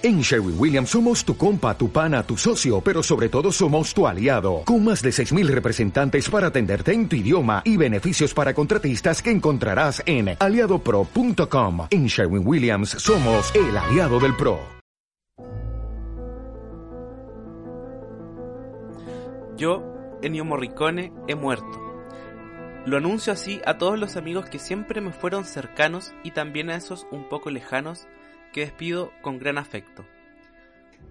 En Sherwin Williams somos tu compa, tu pana, tu socio, pero sobre todo somos tu aliado, con más de 6.000 representantes para atenderte en tu idioma y beneficios para contratistas que encontrarás en aliadopro.com. En Sherwin Williams somos el aliado del PRO. Yo, Ennio Morricone, he muerto. Lo anuncio así a todos los amigos que siempre me fueron cercanos y también a esos un poco lejanos que despido con gran afecto.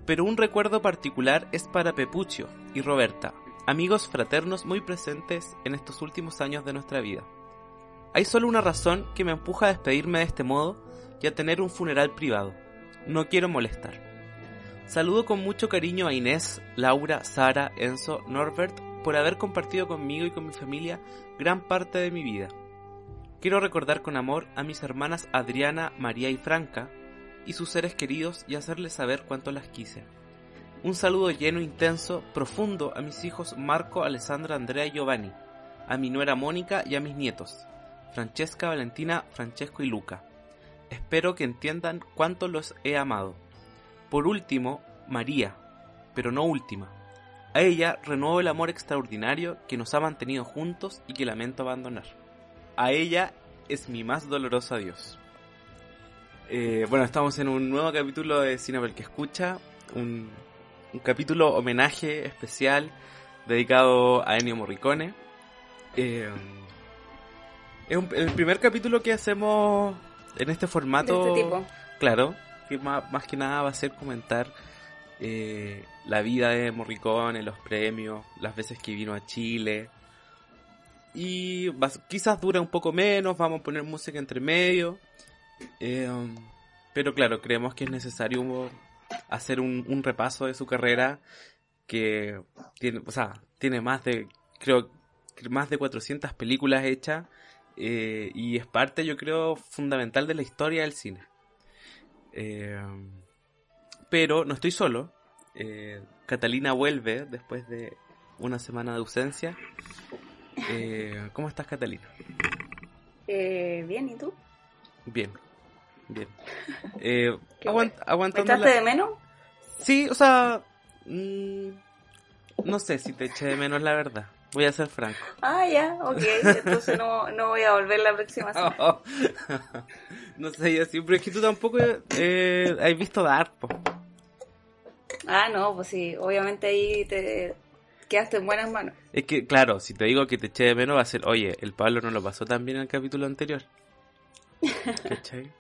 Pero un recuerdo particular es para Pepuccio y Roberta, amigos fraternos muy presentes en estos últimos años de nuestra vida. Hay solo una razón que me empuja a despedirme de este modo y a tener un funeral privado. No quiero molestar. Saludo con mucho cariño a Inés, Laura, Sara, Enzo, Norbert por haber compartido conmigo y con mi familia gran parte de mi vida. Quiero recordar con amor a mis hermanas Adriana, María y Franca, y sus seres queridos y hacerles saber cuánto las quise. Un saludo lleno, intenso, profundo a mis hijos Marco, Alessandra, Andrea y Giovanni, a mi nuera Mónica y a mis nietos, Francesca, Valentina, Francesco y Luca. Espero que entiendan cuánto los he amado. Por último, María, pero no última. A ella renuevo el amor extraordinario que nos ha mantenido juntos y que lamento abandonar. A ella es mi más doloroso adiós. Eh, bueno, estamos en un nuevo capítulo de Cine que escucha, un, capítulo homenaje especial dedicado a Ennio Morricone. Eh, es el primer capítulo que hacemos en este formato. De este tipo. Claro, que más, que nada va a ser comentar eh, la vida de Morricone, los premios, las veces que vino a Chile. Y quizás dura un poco menos, vamos a poner música entre medio. Eh, pero claro, creemos que es necesario hacer un, repaso de su carrera que tiene, o sea, tiene más de, creo, más de 400 películas hechas eh, y es parte, yo creo, fundamental de la historia del cine. Eh, pero no estoy solo. Catalina vuelve después de una semana de ausencia. ¿Cómo estás, Catalina? bien, ¿y tú? Bien, Bien. Eh, ¿Echaste de menos? Sí, o sea. Mm, no sé si te eché de menos, la verdad. Voy a ser franco. Ah, ya, ok. Entonces no, no voy a volver la próxima semana. no sé, yo siempre es que tú tampoco eh, has visto Dark, Ah, no, pues sí. Obviamente ahí te quedaste en buenas manos. Es que, claro, si te digo que te eché de menos, va a ser, oye, el Pablo no lo pasó tan bien en el capítulo anterior. ¿Cachai?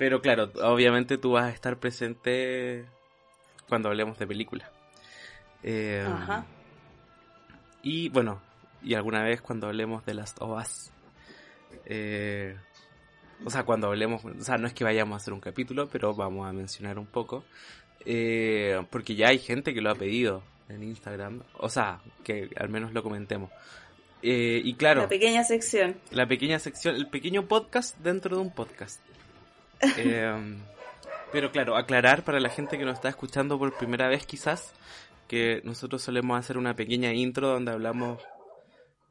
Pero claro, obviamente tú vas a estar presente cuando hablemos de películas. Eh, Ajá. Y bueno, y alguna vez cuando hablemos de las OAS. Eh, o sea, cuando hablemos, o sea, no es que vayamos a hacer un capítulo, pero vamos a mencionar un poco. Eh, porque ya hay gente que lo ha pedido en Instagram. O sea, que al menos lo comentemos. y claro. La pequeña sección. La pequeña sección, el pequeño podcast dentro de un podcast. Em, pero claro, aclarar para la gente que nos está escuchando por primera vez quizás que nosotros solemos hacer una pequeña intro donde hablamos,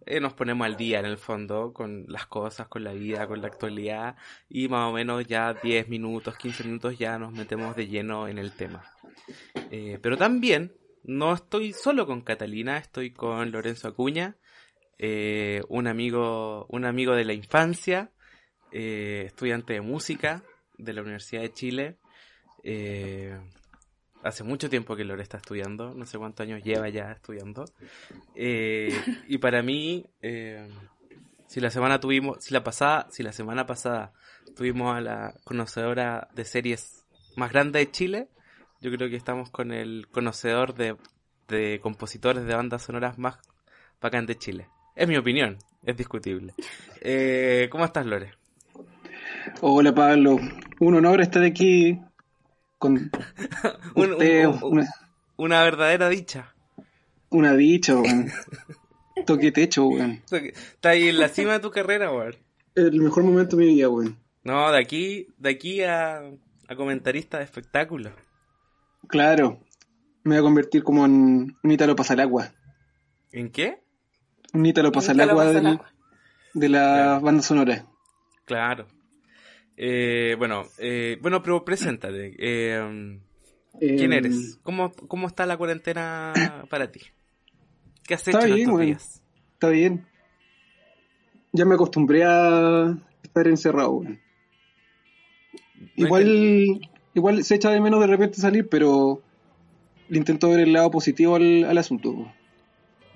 eh, nos ponemos al día en el fondo con las cosas, con la vida, con la actualidad y más o menos ya 10 minutos, 15 minutos ya nos metemos de lleno en el tema. Eh, pero también no estoy solo con Catalina, estoy con Lorenzo Acuña, eh, un amigo, un amigo de la infancia, estudiante de música, de la Universidad de Chile. Eh, hace mucho tiempo que Lore está estudiando, no sé cuántos años lleva ya estudiando. Eh, y para mí, eh, si la semana tuvimos, si la pasada, si la semana pasada tuvimos a la conocedora de series más grande de Chile, yo creo que estamos con el conocedor de, de compositores de bandas sonoras más bacán de Chile. Es mi opinión, es discutible. ¿Cómo estás, Lore? Hola Pablo, un honor estar aquí con una, verdadera dicha. Una dicha, weón. Toque techo, weón. Está ahí en la cima de tu carrera, weón. El mejor momento de mi vida, weón. No, de aquí, de aquí a, a comentarista de espectáculo. Claro. Me voy a convertir como en un ítalo agua ¿En qué? Un ítalo pasalagua de, de la banda sonora. Claro. Eh, bueno, eh, bueno, pero preséntate. Eh, ¿Quién Eh, eres? ¿Cómo, ¿Cómo está la cuarentena para ti? ¿Qué has Está hecho en bien, estos días? Está bien. Ya me acostumbré a estar encerrado, weón. No Igual, igual se echa de menos de repente salir, pero le intento ver el lado positivo al, al asunto.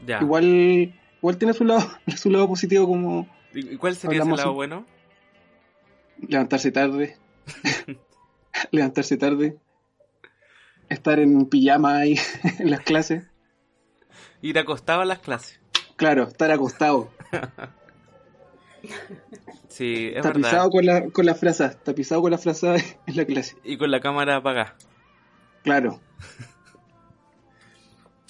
Ya. Igual, igual tiene su lado, su lado positivo como ¿Y cuál sería ese lado bueno? Levantarse tarde, levantarse tarde, estar en pijama ahí en las clases. Ir acostado a las clases. Claro, estar acostado, Sí, es tapizado verdad. con la, con las frazas, tapizado con las frazas en la clase. Y con la cámara apagada. Claro.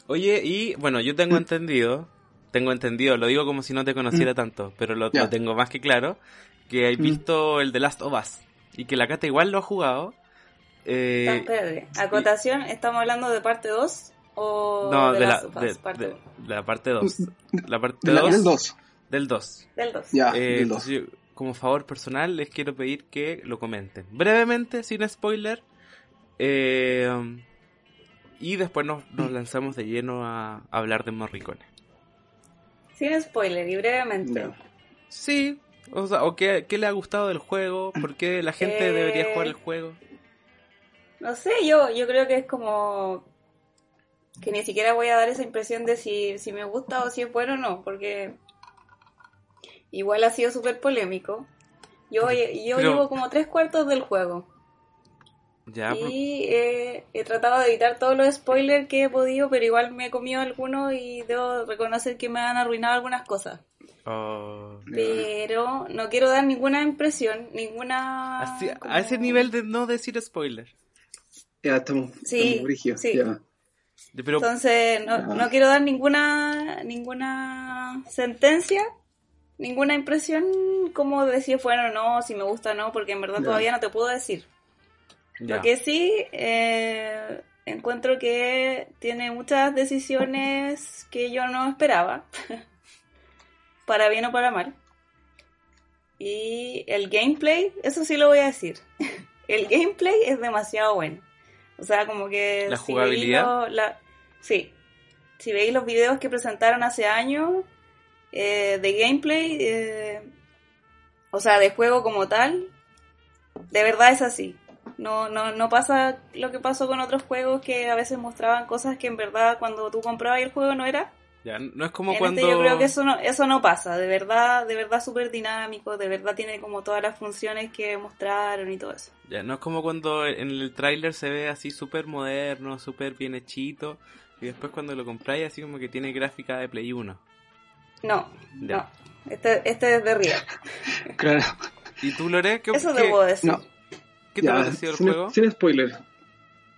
Oye, y bueno, yo tengo entendido, tengo entendido, lo digo como si no te conociera tanto, pero lo, Mm. Lo tengo más que claro, que hay Mm. visto el The Last of Us y que la Cata igual lo ha jugado. Eh, No, espérate. Acotación, ¿estamos hablando de parte 2 o no, de, de la, Last of Us, de, parte de- la parte 2. La parte De la- 2 del 2. del 2. Del 2. Ya, Eh, del 2. entonces yo, como favor personal, les quiero pedir que lo comenten. Brevemente, sin spoiler. eh, y después nos, nos lanzamos de lleno a, a hablar de Morricone. Sin spoiler y brevemente. Ya. Sí, o sea, o qué, qué le ha gustado del juego, por qué la gente Eh, debería jugar el juego. No sé, yo, yo creo que es como que ni siquiera voy a dar esa impresión de si, si me gusta o si es bueno o no, porque igual ha sido súper polémico. Yo, yo Pero- llevo como tres cuartos del juego Ya, y eh, he tratado de evitar todos los spoilers que he podido, pero igual me he comido algunos y debo reconocer que me han arruinado algunas cosas. Oh, Pero no quiero dar ninguna impresión, ninguna... así- como- a ese nivel de no decir spoiler. Ya estamos, Sí, estamos sí. ya. Pero, Entonces, no, no quiero dar ninguna ninguna sentencia, ninguna impresión como de si es bueno o no, si me gusta o no, porque en verdad Ya. todavía no te puedo decir. ya. Lo que sí, eh, encuentro que tiene muchas decisiones que yo no esperaba, para bien o para mal. Y el gameplay, eso sí lo voy a decir. El gameplay es demasiado bueno. O sea, como que... ¿La si jugabilidad? veis lo- la- sí. Si veis los videos que presentaron hace años eh, de gameplay, eh, o sea, de juego como tal, de verdad es así. No, no, no pasa lo que pasó con otros juegos que a veces mostraban cosas que en verdad cuando tú comprabas el juego no era. Ya, no es como En cuando... este yo creo que eso no, eso no pasa, de verdad, de verdad súper dinámico, de verdad tiene como todas las funciones que mostraron y todo eso. Ya, no es como cuando en el tráiler se ve así súper moderno, súper bien hechito, y después cuando lo compráis así como que tiene gráfica de Play 1. No, Ya. no. Este, este es de Real. Claro. ¿Y tú, Lore? ¿Qué, Eso qué- te puedo decir. No, qué te ha parecido el sin, juego? sin spoiler.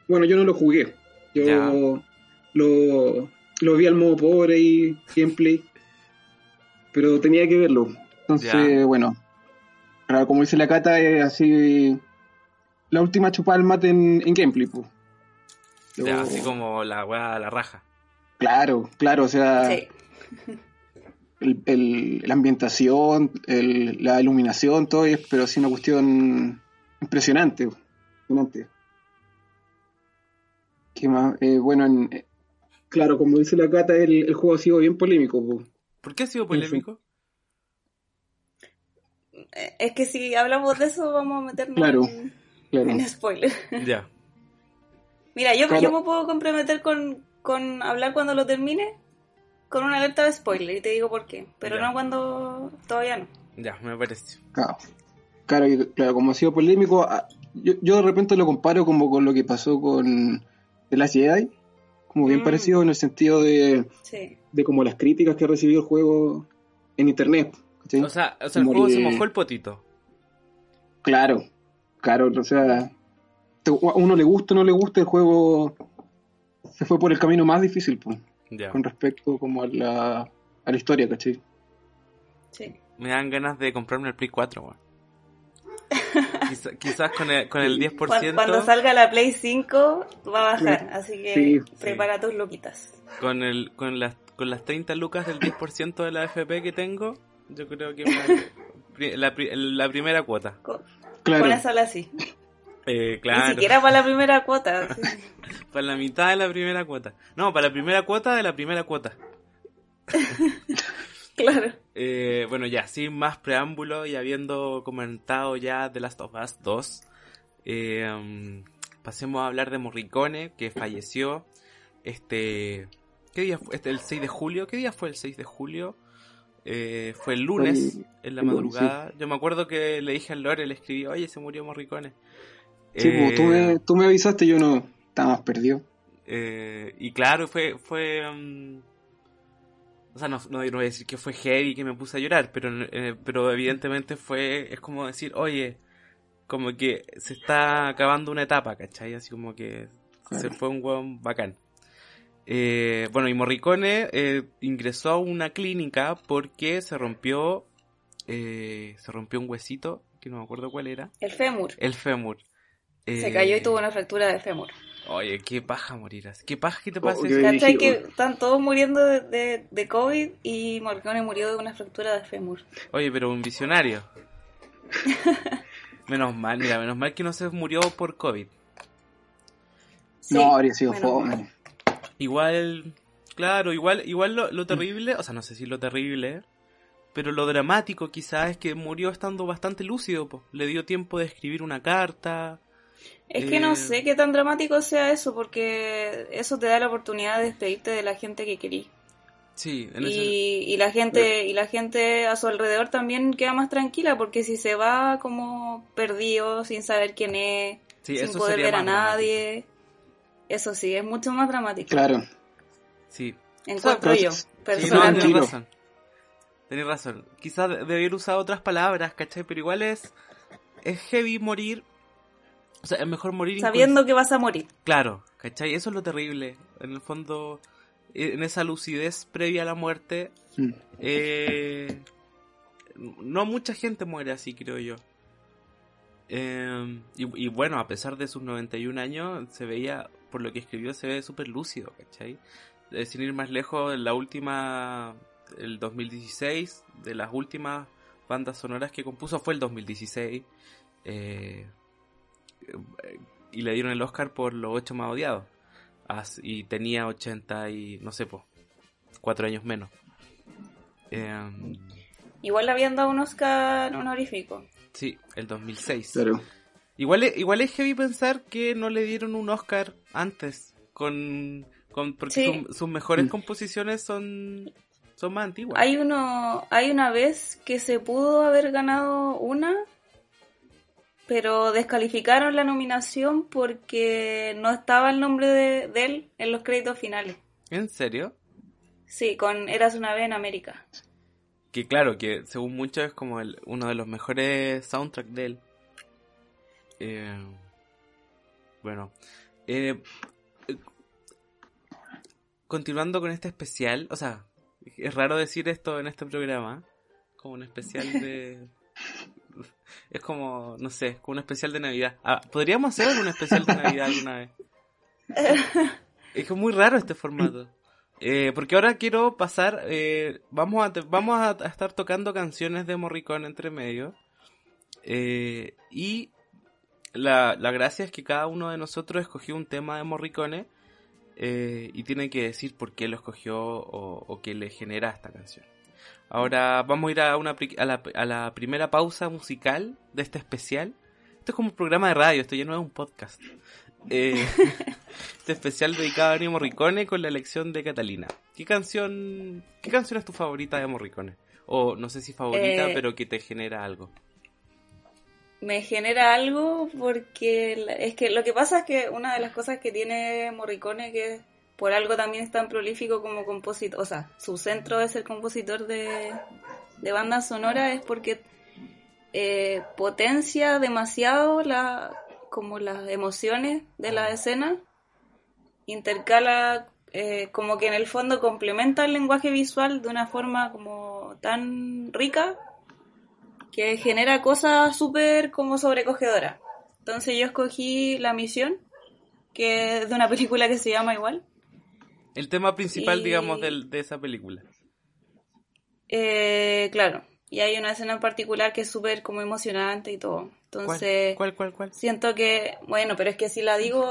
Bueno, yo no lo jugué. Yo Ya. lo, lo vi al modo pobre y gameplay. Pero tenía que verlo. Entonces, Ya. bueno. Como dice la cata, es así. La última chupada al mate en, en gameplay, pues. Así como la weá, la raja. Claro, claro, o sea, Sí. el, el- la ambientación, el- la iluminación, todo es, pero sí una cuestión impresionante. impresionante. ¿Qué más? Eh, bueno, en- claro, como dice la Cata, el, el juego ha sido bien polémico. po. ¿Por qué ha sido polémico? Es que si hablamos de eso vamos a meternos Claro, en, Claro. en spoiler. Ya. Mira, yo, Claro. yo me puedo comprometer con, con hablar cuando lo termine con una alerta de spoiler y te digo por qué, pero Ya. no cuando todavía no. Ya, me parece. Claro, claro, como ha sido polémico, ah, yo, yo de repente lo comparo como con lo que pasó con The Last Jedi, como bien Mm. parecido en el sentido de, Sí. de como las críticas que recibió el juego en internet. ¿cachai? O sea, o sea el juego se mojó el potito. Claro, claro, o sea, te- a uno le gusta o no le gusta el juego, se fue por el camino más difícil, pues, con respecto como a la, a la historia, ¿cachai? Sí. Me dan ganas de comprarme el Play 4, weón. Quizá- quizás con el, con el 10%. Cuando, cuando salga la Play 5 va a bajar, Sí. así que Sí, prepara tus luquitas. Con, el, con, las, con las 30 lucas del 10% de la FP que tengo, yo creo que me- la, pri- la primera cuota. Con, Claro, con esa la sí. Eh, Ni siquiera para la primera cuota. sí. para la mitad de la primera cuota. No, para la primera cuota de la primera cuota. claro. Eh, bueno, ya, sin más preámbulo y habiendo comentado ya The Last of Us 2, eh, um, pasemos a hablar de Morricone, que falleció este... ¿Qué día fue? Este, el 6 de julio. ¿Qué día fue el 6 de julio? Eh, fue el lunes, en la madrugada. Yo me acuerdo que le dije al Lore, le escribí, oye, se murió Morricone. Sí, pues, tú, me, Eh, tú me avisaste, yo no estaba más perdido. eh, y claro, fue... fue um, o sea, no, no, no voy a decir que fue heavy que me puse a llorar, pero, eh, pero evidentemente fue... Es como decir, oye, como que se está acabando una etapa, ¿cachai? Así como que se fue un hueón bacán. Eh, bueno, y Morricone eh, ingresó a una clínica porque se rompió... eh, se rompió un huesito, que no me acuerdo cuál era. El fémur. El fémur. Se Eh, cayó y tuvo una fractura de fémur. Oye, qué paja morir así. Qué paja que te Oh, pase yo eso. ¿Cachai dije, que oh. están todos muriendo de, de, de COVID y Morricone murió de una fractura de fémur? Oye, pero un visionario. menos mal, mira, menos mal que no se murió por COVID. Sí, no, habría sido fome. Igual, claro, igual, igual lo, lo terrible, o sea, no sé si lo terrible, pero lo dramático quizás es que murió estando bastante lúcido, po. le dio tiempo de escribir una carta. Es que Eh, no sé qué tan dramático sea eso, porque eso te da la oportunidad de despedirte de la gente que querís. Sí, en ese- Y, y la gente y la gente a su alrededor también queda más tranquila, porque si se va como perdido, sin saber quién es, sí, sin eso poder ver a dramático. nadie, eso sí, es mucho más dramático. Claro. Sí, Encuentro yo, Sí, no, personalmente. tenés razón. Tenés razón. Quizás de- debiera usar otras palabras, ¿cachai? Pero igual es, es heavy morir. O sea, es mejor morir Sabiendo que vas a morir. Claro, ¿cachai? Eso es lo terrible. En el fondo, eh, en esa lucidez previa a la muerte, Mm. eh, no mucha gente muere así, creo yo. Eh, y, y bueno, a pesar de sus 91 años, se veía, por lo que escribió, se ve súper lúcido, ¿cachai? Eh, sin ir más lejos, la última, el 2016, de las últimas bandas sonoras que compuso fue el 2016. Eh, eh, y le dieron el Oscar por los ocho más odiados. As- y tenía 80 y, no sé, pues, cuatro años menos. Eh, Igual le habían dado un Oscar honorífico. sí, el 2006. Claro. Igual, es- igual es heavy pensar que no le dieron un Oscar antes, con, con porque Sí. su- sus mejores Mm. composiciones son, son más antiguas. Hay uno, hay una vez que se pudo haber ganado una, pero descalificaron la nominación porque no estaba el nombre de, de él en los créditos finales. ¿En serio? Sí, con Eras una vez en América. Que claro, que según muchos es como el- uno de los mejores soundtracks de él. Eh, bueno, eh, eh, continuando con este especial, o sea, es raro decir esto en este programa, como un especial de... Es como, no sé, como un especial de Navidad. Ah, Podríamos hacer un especial de Navidad alguna vez. Es que es muy raro este formato. Eh, porque ahora quiero pasar, eh, vamos, a, vamos a, estar tocando canciones de Morricone entre medio. Eh, y la, la gracia es que cada uno de nosotros escogió un tema de Morricone y tiene que decir por qué lo escogió o, o qué le genera esta canción. Ahora vamos a ir a, una, a, la, a la primera pausa musical de este especial. Esto es como un programa de radio, esto ya no es un podcast. Eh, este especial dedicado a Ennio Morricone con la elección de Catalina. ¿Qué canción, qué canción es tu favorita de Morricone? O no sé si favorita, Eh, pero que te genera algo. Me genera algo porque es que lo que pasa es que una de las cosas que tiene Morricone que por algo también es tan prolífico como compositor, o sea, su centro es el compositor de, de bandas sonoras es porque eh, potencia demasiado la como las emociones de la escena, intercala eh, como que en el fondo complementa el lenguaje visual de una forma como tan rica que genera cosas súper como sobrecogedoras. Entonces yo escogí La Misión, que es de una película que se llama igual. El tema principal, y- digamos, del- de esa película. Eh, claro. y hay una escena en particular que es súper como emocionante y todo. Entonces, ¿Cuál, cuál, cuál? siento que, bueno, pero es que si la digo,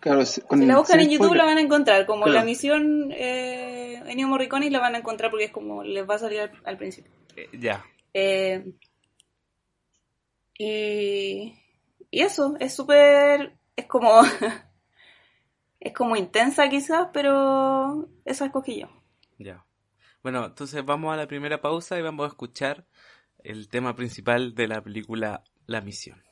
Claro, si con- si la buscan en YouTube spoiler. la van a encontrar, como Claro. la misión eh, Ennio Morricone y la van a encontrar porque es como les va a salir al, al principio. Eh, ya. Eh, y, y eso, es súper, es como, es como intensa quizás, pero esa escogí yo. Ya. Bueno, entonces vamos a la primera pausa y vamos a escuchar el tema principal de la película La Misión.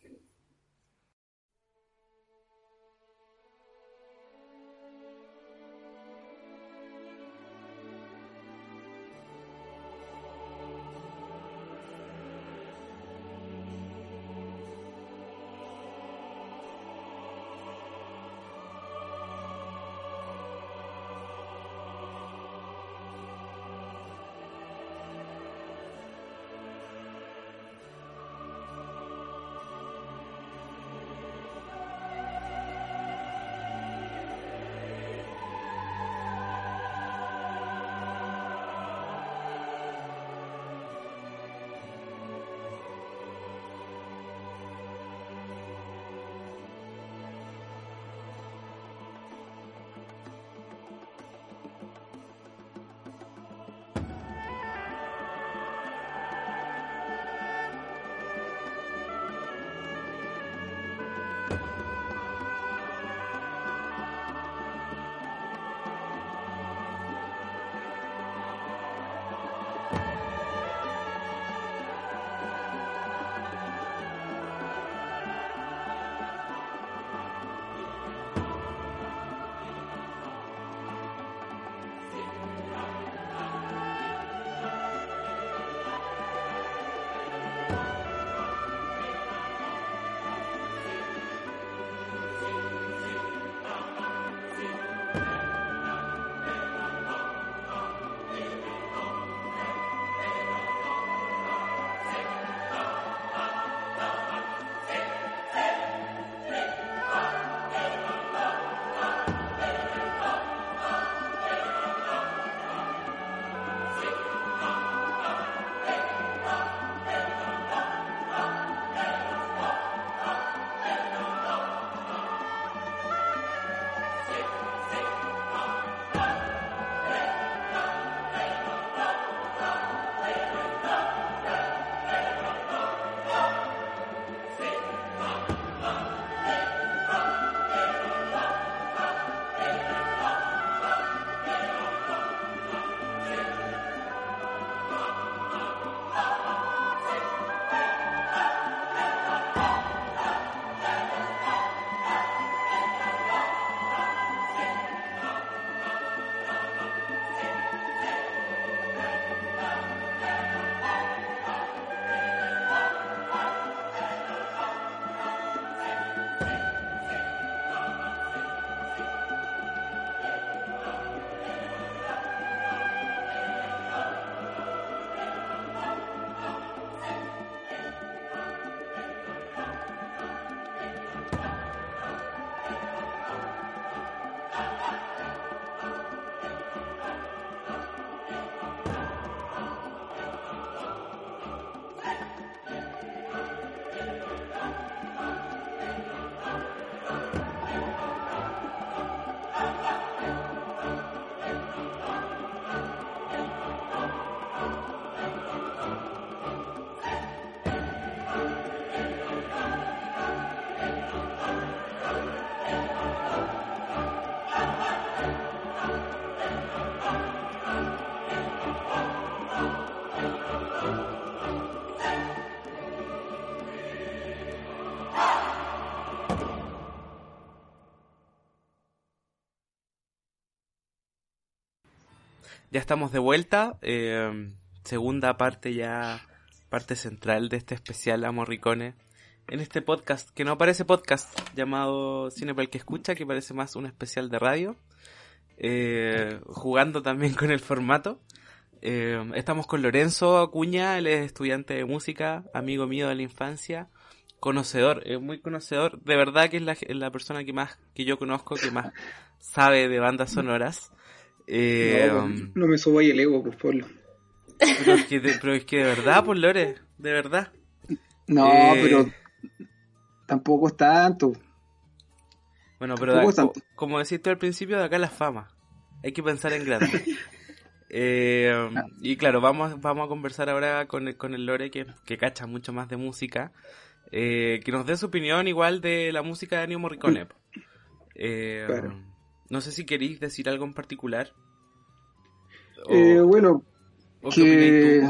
Ya estamos de vuelta. eh, segunda parte ya, parte central de este especial a Morricone. En este podcast, que no parece podcast, llamado Cine para el que escucha, que parece más un especial de radio. eh, jugando también con el formato. Eh, estamos con Lorenzo Acuña, él es estudiante de música, amigo mío de la infancia, conocedor, eh, muy conocedor, de verdad que es la, la persona que más que yo conozco, que más sabe de bandas sonoras. Eh, no, pues, no me subo ahí el ego, pues Pablo. Pero es que de, pero es que de verdad, pues Lore, de verdad. No, Eh, pero tampoco es tanto. Bueno, pero tanto. co- como deciste al principio, de acá la fama. Hay que pensar en grande. Eh, Ah. y claro, vamos, vamos a conversar ahora con el, con el Lore, que, que cacha mucho más de música. eh, que nos dé su opinión igual de la música de Ennio Morricone. Eh, Claro. No sé si queréis decir algo en particular. O, Eh, bueno, o que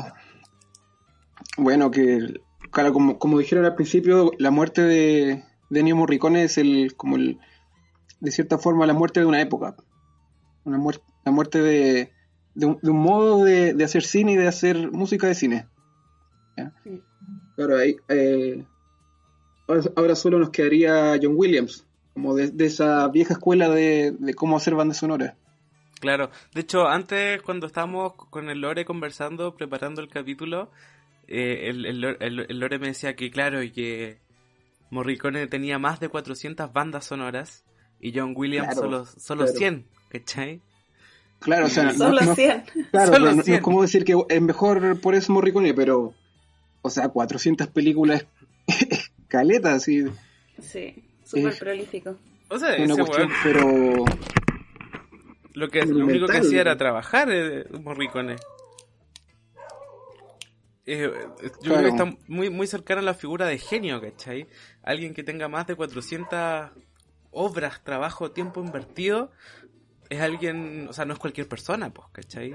bueno que claro como, como dijeron al principio la muerte de, de Ennio Morricone es el como el de cierta forma la muerte de una época una muerte la muerte de, de, un, de un modo de, de hacer cine y de hacer música de cine ¿Ya? Sí. claro ahí eh, ahora, ahora solo nos quedaría John Williams como de, de esa vieja escuela de, de cómo hacer bandas sonoras Claro, de hecho, antes cuando estábamos con el Lore conversando, preparando el capítulo, eh, el, el, Lore- el- el Lore me decía que, claro, y que Morricone tenía más de 400 bandas sonoras y John Williams Claro, solo, solo claro. 100, ¿cachai? claro o sea Solo no- 100. Claro, Solo pero no, no 100. es como decir que es mejor por eso Morricone, pero, o sea, 400 películas, caleta, así, Sí, súper prolífico. O sea, es una ese cuestión, weón, pero, lo, que, lo único que hacía era trabajar, eh, Morricone. Eh, yo creo que está muy, muy cercano a la figura de genio, ¿cachai? Alguien que tenga más de 400 obras, trabajo, tiempo invertido, es alguien, o sea, no es cualquier persona, pues, ¿cachai?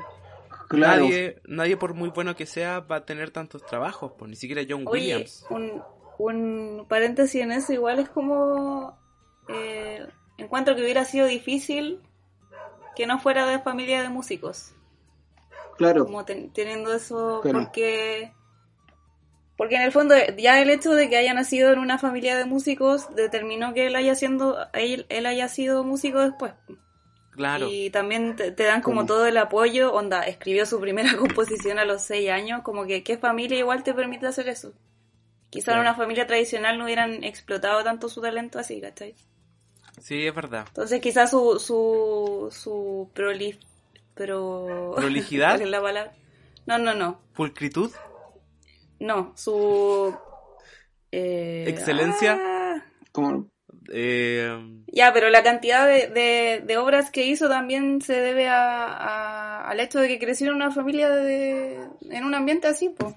claro, Nadie, nadie por muy bueno que sea va a tener tantos trabajos, pues, ni siquiera John Oye, Williams. un, un paréntesis en eso, igual es como. Eh, encuentro que hubiera sido difícil que no fuera de familia de músicos. claro, Como ten- teniendo eso, Claro. porque. Porque en el fondo, ya el hecho de que haya nacido en una familia de músicos determinó que él haya, siendo, él, él haya sido músico después. Claro, Y también te, te dan como ¿Cómo? todo el apoyo. Onda, escribió su primera composición a los seis años. Como que, ¿qué familia igual te permite hacer eso? Quizá en Claro. una familia tradicional no hubieran explotado tanto su talento así, ¿cachai? sí, es verdad. Entonces quizás su, su, su prolif... Pro... ¿Prolijidad? ¿Cuál es la palabra? No, no, no. Pulcritud, No, su... eh, Excelencia. ah, como, eh, Ya, pero la cantidad de, de, de obras que hizo también se debe a, a- al hecho de que creció en una familia de, en un ambiente así, pues.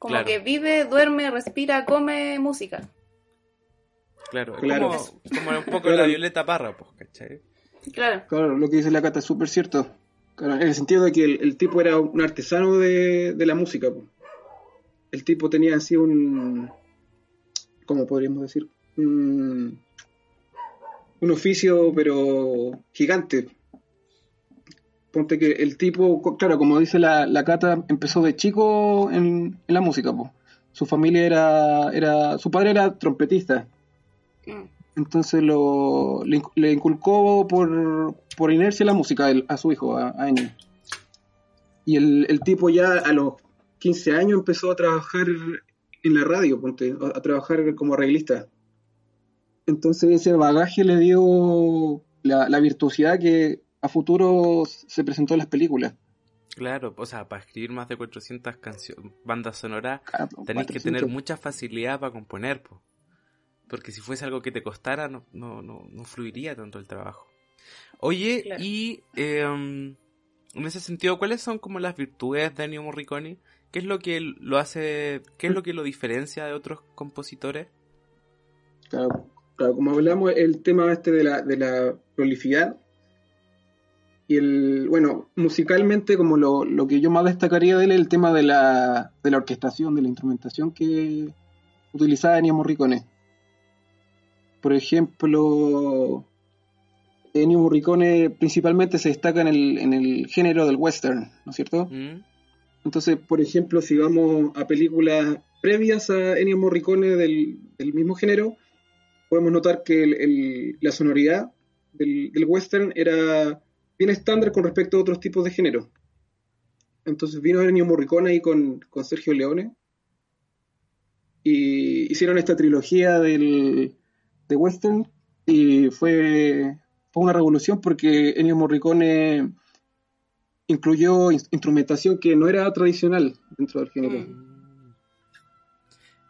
Como Claro. que vive, duerme, respira, come música. claro, Claro. como, como un poco Claro. la Violeta Parra, pues, ¿cachai? Claro. claro, lo que dice la Cata es súper cierto, Claro, en el sentido de que el, el tipo era un artesano de, de la música, po. el tipo tenía así un, ¿cómo podríamos decir? Un, un oficio, pero gigante. Ponte que el tipo, claro, como dice la, la Cata, empezó de chico en, en la música. po. Su familia era, era, su padre era trompetista, Mm. entonces lo, le, inc- le inculcó por, por inercia la música a, él- a su hijo, a, a. Y el, el tipo ya a los 15 años empezó a trabajar en la radio, ponte, a, a trabajar como arreglista. Entonces ese bagaje le dio la, la virtuosidad que a futuro se presentó en las películas. Claro, o sea, para escribir más de 400 canciones, bandas sonoras, Ah, tenéis que 400. tener mucha facilidad para componer, po. porque si fuese algo que te costara, no, no, no, no fluiría tanto el trabajo. Oye, Claro. y eh, en ese sentido, ¿cuáles son como las virtudes de Ennio Morricone? ¿Qué es lo que lo hace, qué es lo que lo diferencia de otros compositores? Claro, claro, como hablamos, el tema este de la, de la prolificidad. Y el, bueno, musicalmente, como lo, lo que yo más destacaría de él es el tema de la, de la orquestación, de la instrumentación que utilizaba Ennio Morricone. Por ejemplo, Ennio Morricone principalmente se destaca en el, en el género del western, ¿no es cierto? ¿Mm? Entonces, por ejemplo, si vamos a películas previas a Ennio Morricone del, del mismo género, podemos notar que el- el- la sonoridad del, del western era bien estándar con respecto a otros tipos de género. Entonces vino Ennio Morricone ahí con, con Sergio Leone y hicieron esta trilogía del, de western y fue, fue una revolución porque Ennio Morricone incluyó instrumentación que no era tradicional dentro del género. Mm.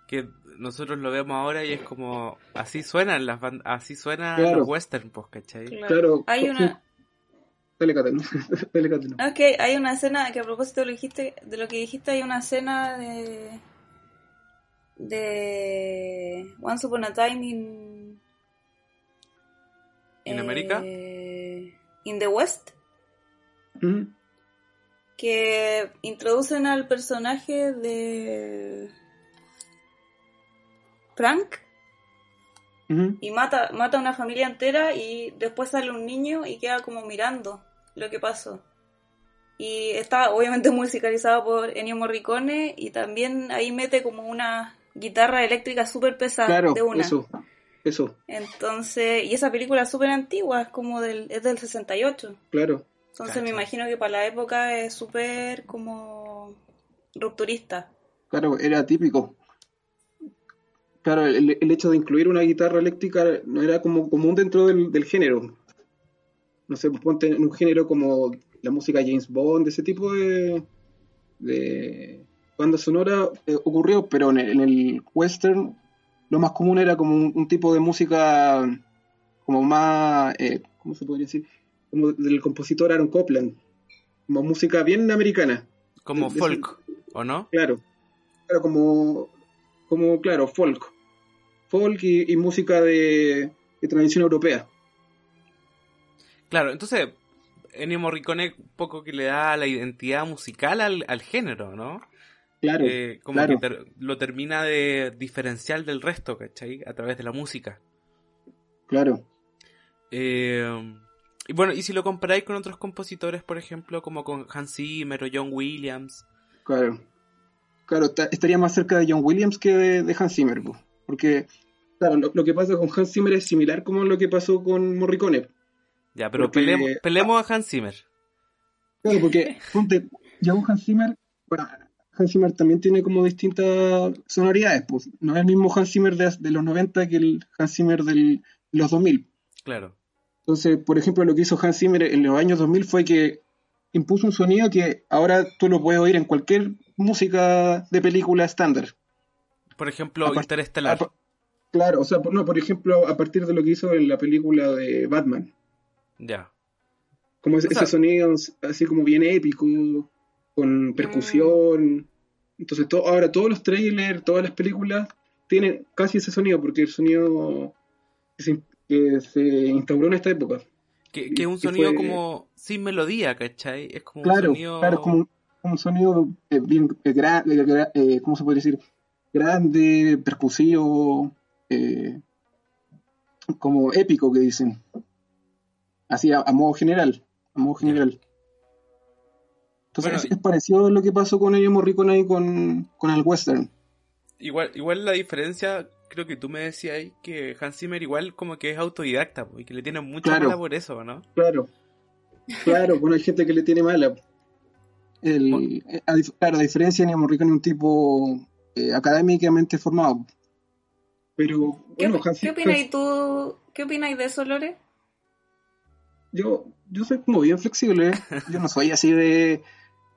Que nosotros lo vemos ahora y es como así suenan las así suenan los western, pues, ¿cachai? Claro. Hay una Dale, Ok, hay una escena que a propósito de lo, dijiste, de lo que dijiste, hay una escena de de Once Upon a Time in ¿En América? Eh, in the West que introducen al personaje de Frank y mata, mata a una familia entera y después sale un niño y queda como mirando lo que pasó. Y está obviamente musicalizado por Ennio Morricone y también ahí mete como una guitarra eléctrica súper pesada de una. Eso, eso. Entonces, y esa película es súper antigua, es como del, es del 68. Claro. Entonces me imagino que para la época es súper como rupturista. Claro, era típico. Claro, el, hecho de incluir una guitarra eléctrica no era como común dentro del, género. No sé, pues ponte en un género como la música James Bond, ese tipo de, de banda sonora eh, ocurrió, pero en el, western lo más común era como un, tipo de música como más, eh, ¿cómo se podría decir? como del compositor Aaron Copland, como música bien americana. Como folk, ¿o no? Claro, claro, como, como claro, folk. Folk y, música de, tradición europea. Claro, entonces Ennio Morricone poco que le da la identidad musical al, género, ¿no? Claro. Eh, como que lo termina de diferenciar del resto, ¿cachai? A través de la música. Claro. Eh, y bueno, y si lo comparáis con otros compositores, por ejemplo, como con Hans Zimmer o John Williams. Claro. Claro, estaría más cerca de John Williams que de, Hans Zimmer, porque, claro, lo, que pasa con Hans Zimmer es similar como lo que pasó con Morricone. Ya, pero pelemos, a Hans Zimmer. Claro, porque, ponte, ya Hans Zimmer, bueno, Hans Zimmer también tiene como distintas sonoridades, pues. No es el mismo Hans Zimmer de, de los 90 que el Hans Zimmer de los 2000. Claro. Entonces, por ejemplo, lo que hizo Hans Zimmer en los años 2000 fue que impuso un sonido que ahora tú lo puedes oír en cualquier música de película estándar. Por ejemplo, Interestelar. claro, o sea, no, por ejemplo, a partir de lo que hizo en la película de Batman. Ya. Como ese, sonido así como bien épico, con percusión. Entonces, ahora todos los trailers, todas las películas tienen casi ese sonido, porque el sonido que se instauró en esta época. Que, es un sonido como sin melodía, ¿cachai? Es como un sonido... Claro, como un sonido eh, bien eh, grande, eh, ¿cómo se puede decir? Grande, percusivo, como épico que dicen. Así, a, modo general, a modo general. Entonces es, parecido a lo que pasó con Ennio Morricone ahí con, con el western. Igual, igual la diferencia creo que tú me decías ahí que Hans Zimmer igual como que es autodidacta y que le tiene mucha mala por eso, ¿no? Claro, claro, bueno, hay gente que le tiene mala. El, eh, claro, a diferencia de Morricone es un tipo eh, académicamente formado. Pero, bueno, ¿Qué, ¿qué opináis tú? ¿Qué opináis de eso, Lore? Yo, yo soy como bien flexible. Yo no soy así de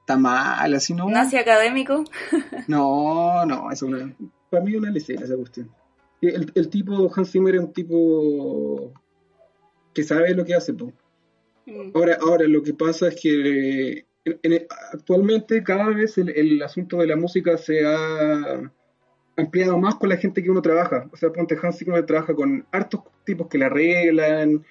tan mal, así no. ¿Nazi académico? no, no, es una. Para mí es una lecera esa cuestión. El, tipo Hans Zimmer es un tipo que sabe lo que hace. Mm. Ahora, ahora lo que pasa es que actualmente cada vez el, asunto de la música se ha ampliado más con la gente que uno trabaja. O sea, ponte Hans Zimmer trabaja con hartos tipos que la arreglan,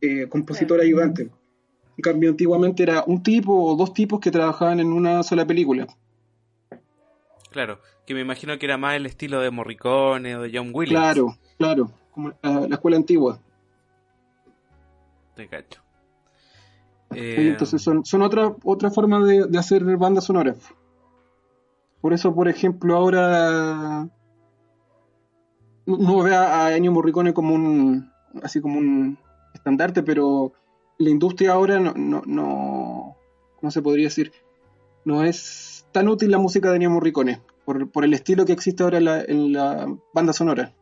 eh, compositor ayudante. En cambio, antiguamente era un tipo o dos tipos que trabajaban en una sola película. Claro, que me imagino que era más el estilo de Morricone o de John Williams. Claro, claro, como la, escuela antigua. Te cacho. entonces son, son otra, otra forma de, hacer bandas sonoras. Por eso, por ejemplo, ahora no ve a Ennio Morricone como un así como un estandarte, pero la industria ahora no, no, no, no se podría decir, no es tan útil la música de Ennio Morricone, por, por el estilo que existe ahora en la, banda sonora.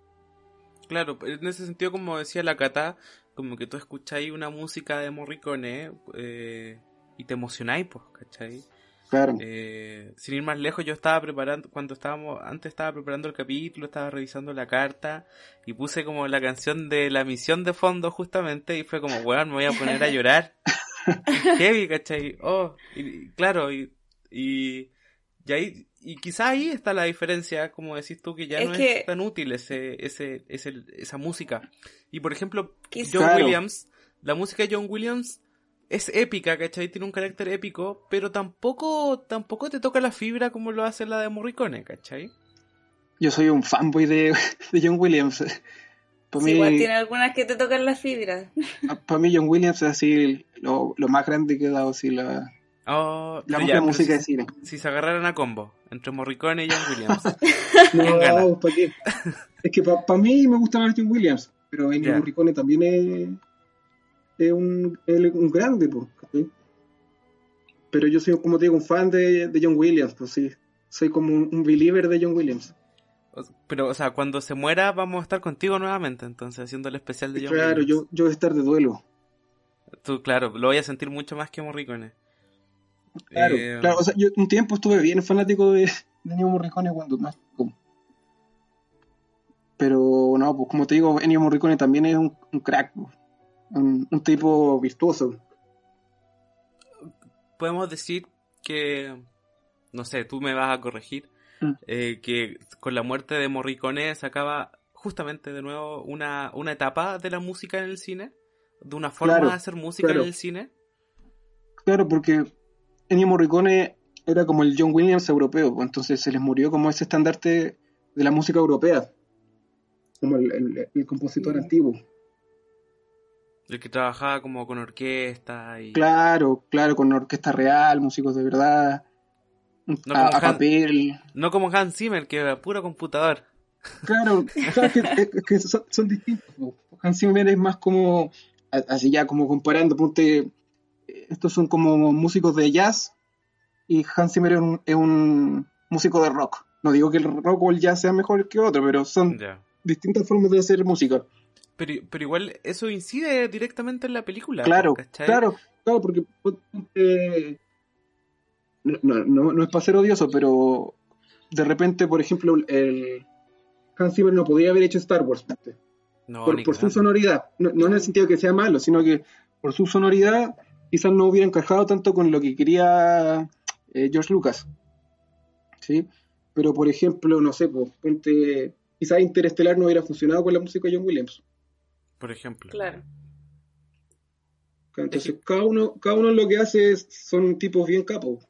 Claro, en ese sentido, como decía la Cata, como que tú escucháis una música de Morricone, eh, y te emocionáis, pues, ¿cachai? Claro. Eh, sin ir más lejos, yo estaba preparando, cuando estábamos, antes estaba preparando el capítulo, estaba revisando la carta y puse como la canción de la misión de fondo justamente y fue como, weón, me voy a poner a llorar. Heavy, ¿cachai? Oh, y, claro, y, y, y ahí, y quizá ahí está la diferencia, como decís tú, que ya Es no que- es tan útil ese, ese, ese, esa música. Y por ejemplo, John Claro. Williams, la música de John Williams es épica, ¿cachai? Tiene un carácter épico, pero tampoco, tampoco te toca la fibra como lo hace la de Morricone, ¿cachai? Yo soy un fanboy de, de John Williams. Para Sí, mí, igual tiene algunas que te tocan las fibras. para mí John Williams es así lo, lo más grande que ha dado así la, Oh, la ya, pero música de si, cine. si se agarraran a combo entre Morricone y John Williams. No, gana? ¿para qué? Es que para mí me gusta más John Williams, pero Ennio Ya. Morricone también es, es un, es un grande, pues. Pero yo soy, como te digo, un fan de, de John Williams, pues sí. Soy como un, un believer de John Williams. Pero, o sea, cuando se muera vamos a estar contigo nuevamente, entonces, haciendo el especial de John Claro, Williams. yo, yo voy a estar de duelo. Tú, claro, lo voy a sentir mucho más que Morricone. Claro, Eh, claro. O sea, yo un tiempo estuve bien fanático de, de Ennio Morricone cuando más. Pero no, pues como te digo, Ennio Morricone también es un, un crack, pues. Un, un tipo virtuoso. podemos decir que, no sé, tú me vas a corregir, Mm. eh, que con la muerte de Morricone se acaba justamente de nuevo una, una etapa de la música en el cine, de una forma Claro, de hacer música claro. en el cine. Claro, porque Ennio Morricone era como el John Williams europeo, pues, entonces se les murió como ese estandarte de la música europea, como el, el- el compositor Mm. antiguo. El que trabajaba como con orquesta y... Claro, claro, con orquesta real, músicos de verdad, No a, como a Han- papel. No como Hans Zimmer, que era puro computador. Claro, claro que, son, son distintos. Hans Zimmer es más como, así ya como comparando, ponte, estos son como músicos de jazz y Hans Zimmer es un, es un músico de rock. No digo que el rock o el jazz sea mejor que otro, pero son distintas formas de hacer música. Pero, pero igual eso incide directamente en la película. Claro, ¿cachai? claro, claro, porque ponte, no, no, no, es para ser odioso, pero de repente, por ejemplo, el Hans Zimmer no podía haber hecho Star Wars. No, por, su sonoridad. No, no en el sentido que sea malo, sino que por su sonoridad quizás no hubiera encajado tanto con lo que quería eh, George Lucas. ¿Sí? Pero por ejemplo, no sé, pues, ponte, quizás Interestelar no hubiera funcionado con la música de John Williams. Por ejemplo. Claro. Entonces, Es cada uno, cada uno lo que hace es- son tipos bien capos.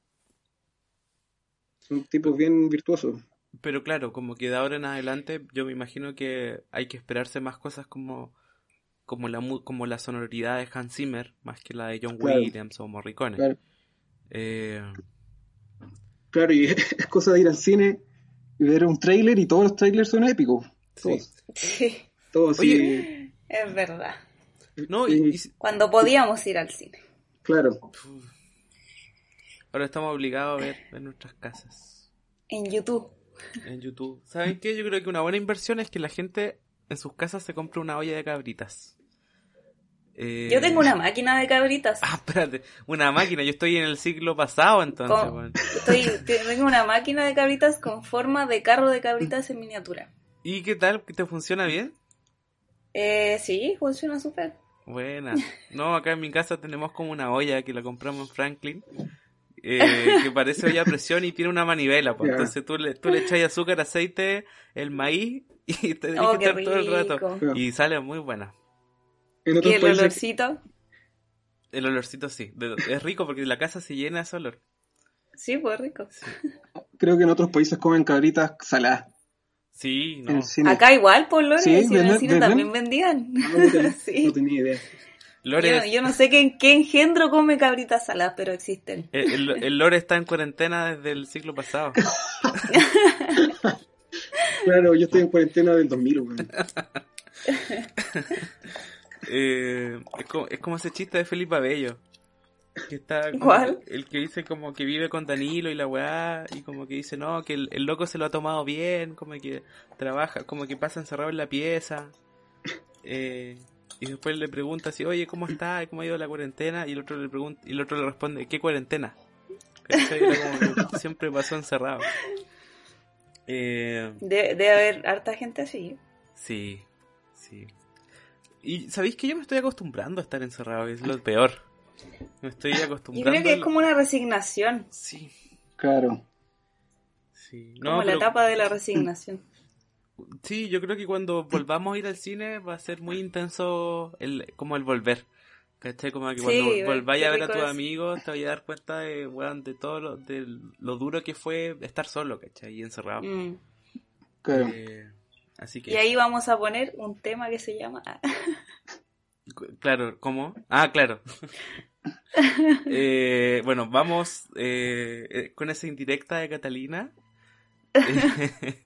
Son tipos bien virtuosos. Pero claro, como que de ahora en adelante yo me imagino que hay que esperarse más cosas como como la como la sonoridad de Hans Zimmer más que la de John Claro. Williams o Morricone. Claro, Eh, claro, y es cosa de ir al cine y ver un tráiler y todos los trailers son épicos. sí. Todos. Sí, Todos, Oye. Es verdad. No, y, y- Cuando podíamos ir al cine. Claro. ahora estamos obligados a ver en nuestras casas, En YouTube. en YouTube. ¿Saben qué? Yo creo que una buena inversión es que la gente en sus casas se compre una olla de cabritas. Eh, Yo tengo una máquina de cabritas. Ah, espérate, una máquina. Yo estoy en el siglo pasado entonces. Con-. Estoy, tengo una máquina de cabritas con forma de carro de cabritas en miniatura. ¿Y qué tal? ¿Te funciona bien? Eh, sí, funciona súper. Buena. No, acá en mi casa tenemos como una olla que la compramos en Franklin. eh, que parece olla a presión y tiene una manivela. Pues. Entonces tú le, tú le echas azúcar, aceite, el maíz y te tienes Oh, estar todo el rato. Y sale muy buena. En Y el países, olorcito. El olorcito sí. De- es rico porque la casa se llena de ese olor. Sí, pues rico. creo que en otros países comen cabritas saladas. Sí, no. Acá igual, por Lore, Sí, si en el ¿venden- cine también vendían. No, no tenía, Sí. no tenía idea. Lore, Yo, yo no sé qué, qué engendro come cabritas saladas, pero existen. el, el- el Lore está en cuarentena desde el siglo pasado. Claro, yo estoy en cuarentena del 2000, weón. Eh, es, como, es como ese chiste de Felipe Abello. Que está como- ¿Cuál? El que dice como que vive con Danilo y la weá, y como que dice, no, que el, el loco se lo ha tomado bien, como que trabaja, como que pasa encerrado en la pieza. Eh, y después le pregunta así, oye, ¿cómo está? ¿Cómo ha ido la cuarentena? Y el otro le pregunta, y el otro le responde, ¿qué cuarentena? siempre pasó encerrado. Eh, debe haber harta gente así. Sí, sí. Y sabéis que yo me estoy acostumbrando a estar encerrado, es lo peor. Me estoy acostumbrando. Yo creo que es como una resignación. Sí. Claro. Sí. como la etapa de la resignación. Sí, yo creo que cuando volvamos a ir al cine va a ser muy intenso el, como el volver. ¿Cachai? Como que cuando volváis a ver a tus amigos te vas a dar cuenta de, de todo lo, de lo duro que fue estar solo, ¿cachai? Y encerrado. Mm. Claro. Eh, así que... Y ahí vamos a poner un tema que se llama... claro, ¿cómo? Ah, claro. eh, bueno, vamos eh, eh, con esa indirecta de Catalina.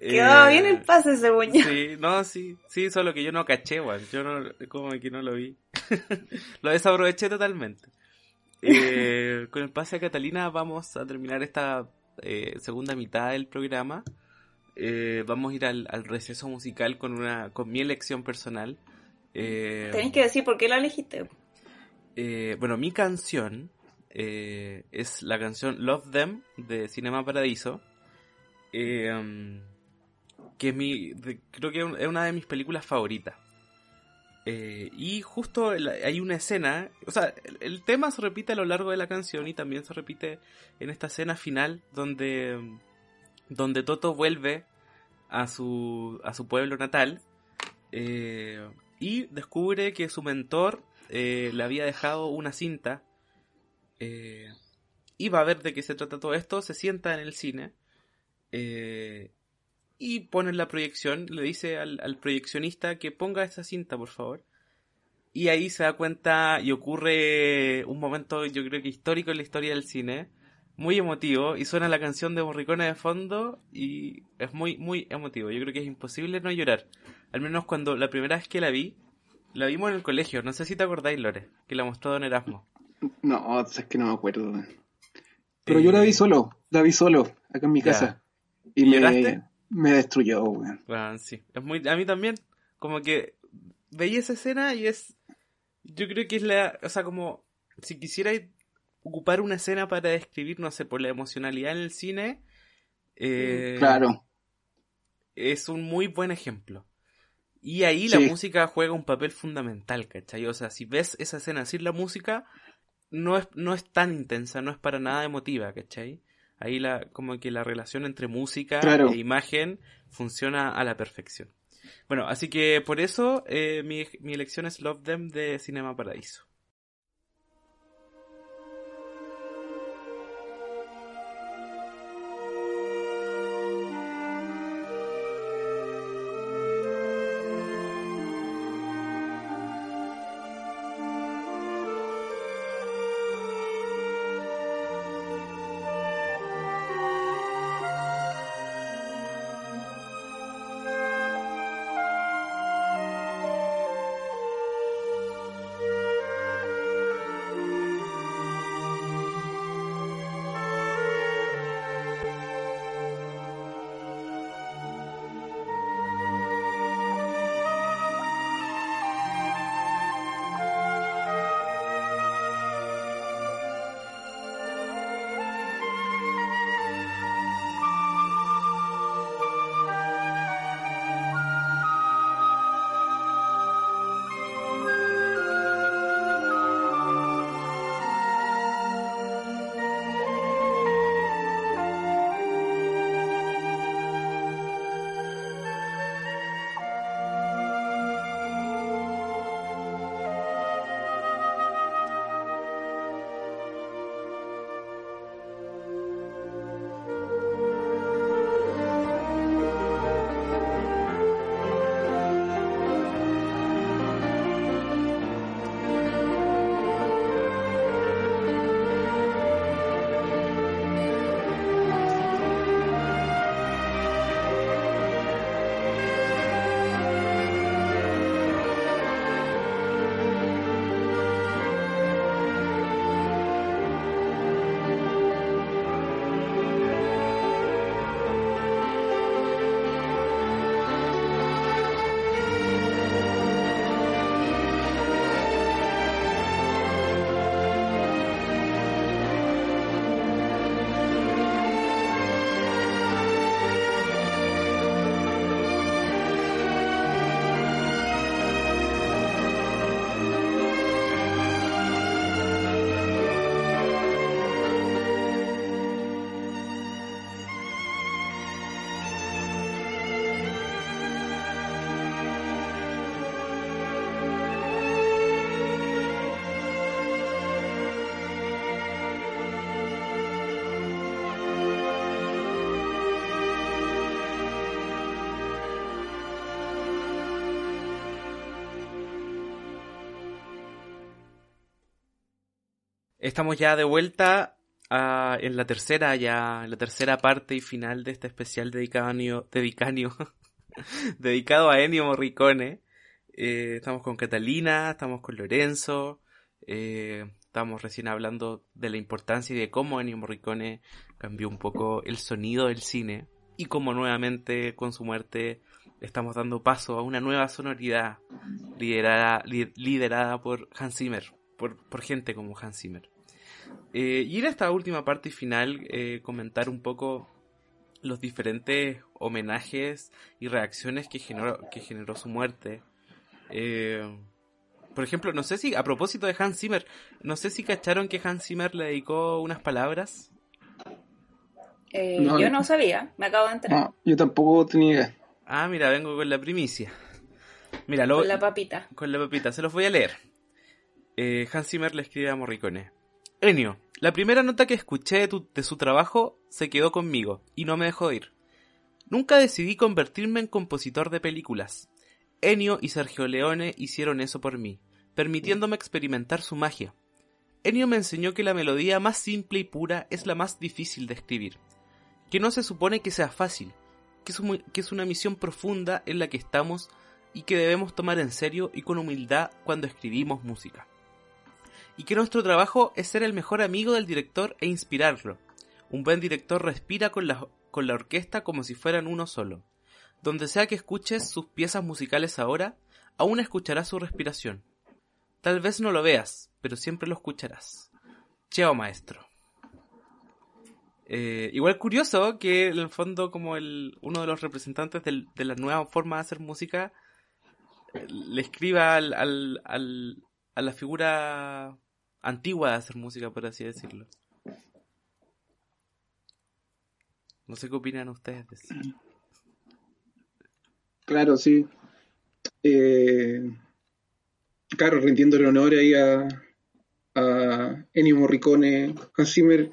Quedaba bien el pase, según yo. Sí, no, sí, sí, solo que yo no caché, weón. Yo no, como que no lo vi. lo desaproveché totalmente. Eh, con el pase a Catalina vamos a terminar esta eh, segunda mitad del programa. Eh, vamos a ir al, receso musical con una con mi elección personal. Tenéis que decir por qué la elegiste. bueno, mi canción es la canción Love Them de Cinema Paradiso. Eh, que es mi, creo que es una de mis películas favoritas. Eh, y justo hay una escena, o sea, el, tema se repite a lo largo de la canción y también se repite en esta escena final donde, donde Toto vuelve a su, a su pueblo natal eh, y descubre que su mentor eh, le había dejado una cinta y va a ver de qué se trata todo esto, se sienta en el cine y pone la proyección, le dice al, proyeccionista que ponga esa cinta, por favor. Y ahí se da cuenta y ocurre un momento, yo creo que histórico en la historia del cine, muy emotivo, y suena la canción de Morricone de fondo, y es muy, muy emotivo. Yo creo que es imposible no llorar. Al menos cuando la primera vez que la vi, la vimos en el colegio, no sé si te acordáis, Lore, que la mostró Don Erasmo. No, es que no me acuerdo. Pero yo la vi eh, solo, la vi solo, acá en mi casa. ¿Y, me, lloraste? me destruyó, weón. Bueno, sí. Es muy, a mí también, como que veía esa escena y es, yo creo que es la, o sea, como si quisiera ocupar una escena para describir, no sé, por la emocionalidad en el cine, eh, claro. Es un muy buen ejemplo. Y ahí la música juega un papel fundamental, ¿cachai? O sea, si ves esa escena sin la música, no es, no es tan intensa, no es para nada emotiva, ¿cachai? Ahí la, como que la relación entre música e imagen funciona a la perfección. Bueno, así que por eso eh, mi, mi elección es Love Them de Cinema Paradiso. Estamos ya de vuelta ah, en la tercera, ya, la tercera parte y final de este especial dedicado a dedicanio- dedicado a Ennio Morricone. Eh, estamos con Catalina, estamos con Lorenzo, eh, estamos recién hablando de la importancia y de cómo Ennio Morricone cambió un poco el sonido del cine y cómo nuevamente con su muerte estamos dando paso a una nueva sonoridad liderada, li- liderada por Hans Zimmer, por, por gente como Hans Zimmer. Eh, y en esta última parte final eh, comentar un poco los diferentes homenajes y reacciones que generó, que generó su muerte. Eh, por ejemplo, no sé si, a propósito de Hans Zimmer, no sé si cacharon que Hans Zimmer le dedicó unas palabras. Eh, No, yo no. sabía, me acabo de enterar. No, yo tampoco tenía idea. Ah, mira, vengo con la primicia. Mira, lo, Con la papita. con la papita, se los voy a leer. Eh, Hans Zimmer le escribe a Morricone. Ennio, la primera nota que escuché de, su trabajo se quedó conmigo y no me dejó de ir. Nunca decidí convertirme en compositor de películas. Ennio y Sergio Leone hicieron eso por mí, permitiéndome experimentar su magia. Ennio me enseñó que la melodía más simple y pura es la más difícil de escribir, que no se supone que sea fácil, que es una misión profunda en la que estamos y que debemos tomar en serio y con humildad cuando escribimos música. Y que nuestro trabajo es ser el mejor amigo del director e inspirarlo. Un buen director respira con la, con la orquesta como si fueran uno solo. Donde sea que escuches sus piezas musicales ahora, aún escucharás su respiración. Tal vez no lo veas, pero siempre lo escucharás. Chao maestro. Eh, igual curioso que en el fondo como el, uno de los representantes de la nueva forma de hacer música eh, le escriba al, al, al- a la figura antigua de hacer música, por así decirlo. No sé qué opinan ustedes de eso. Claro, sí. Eh, claro, rindiéndole honor ahí a, a Ennio Morricone, Hans Zimmer.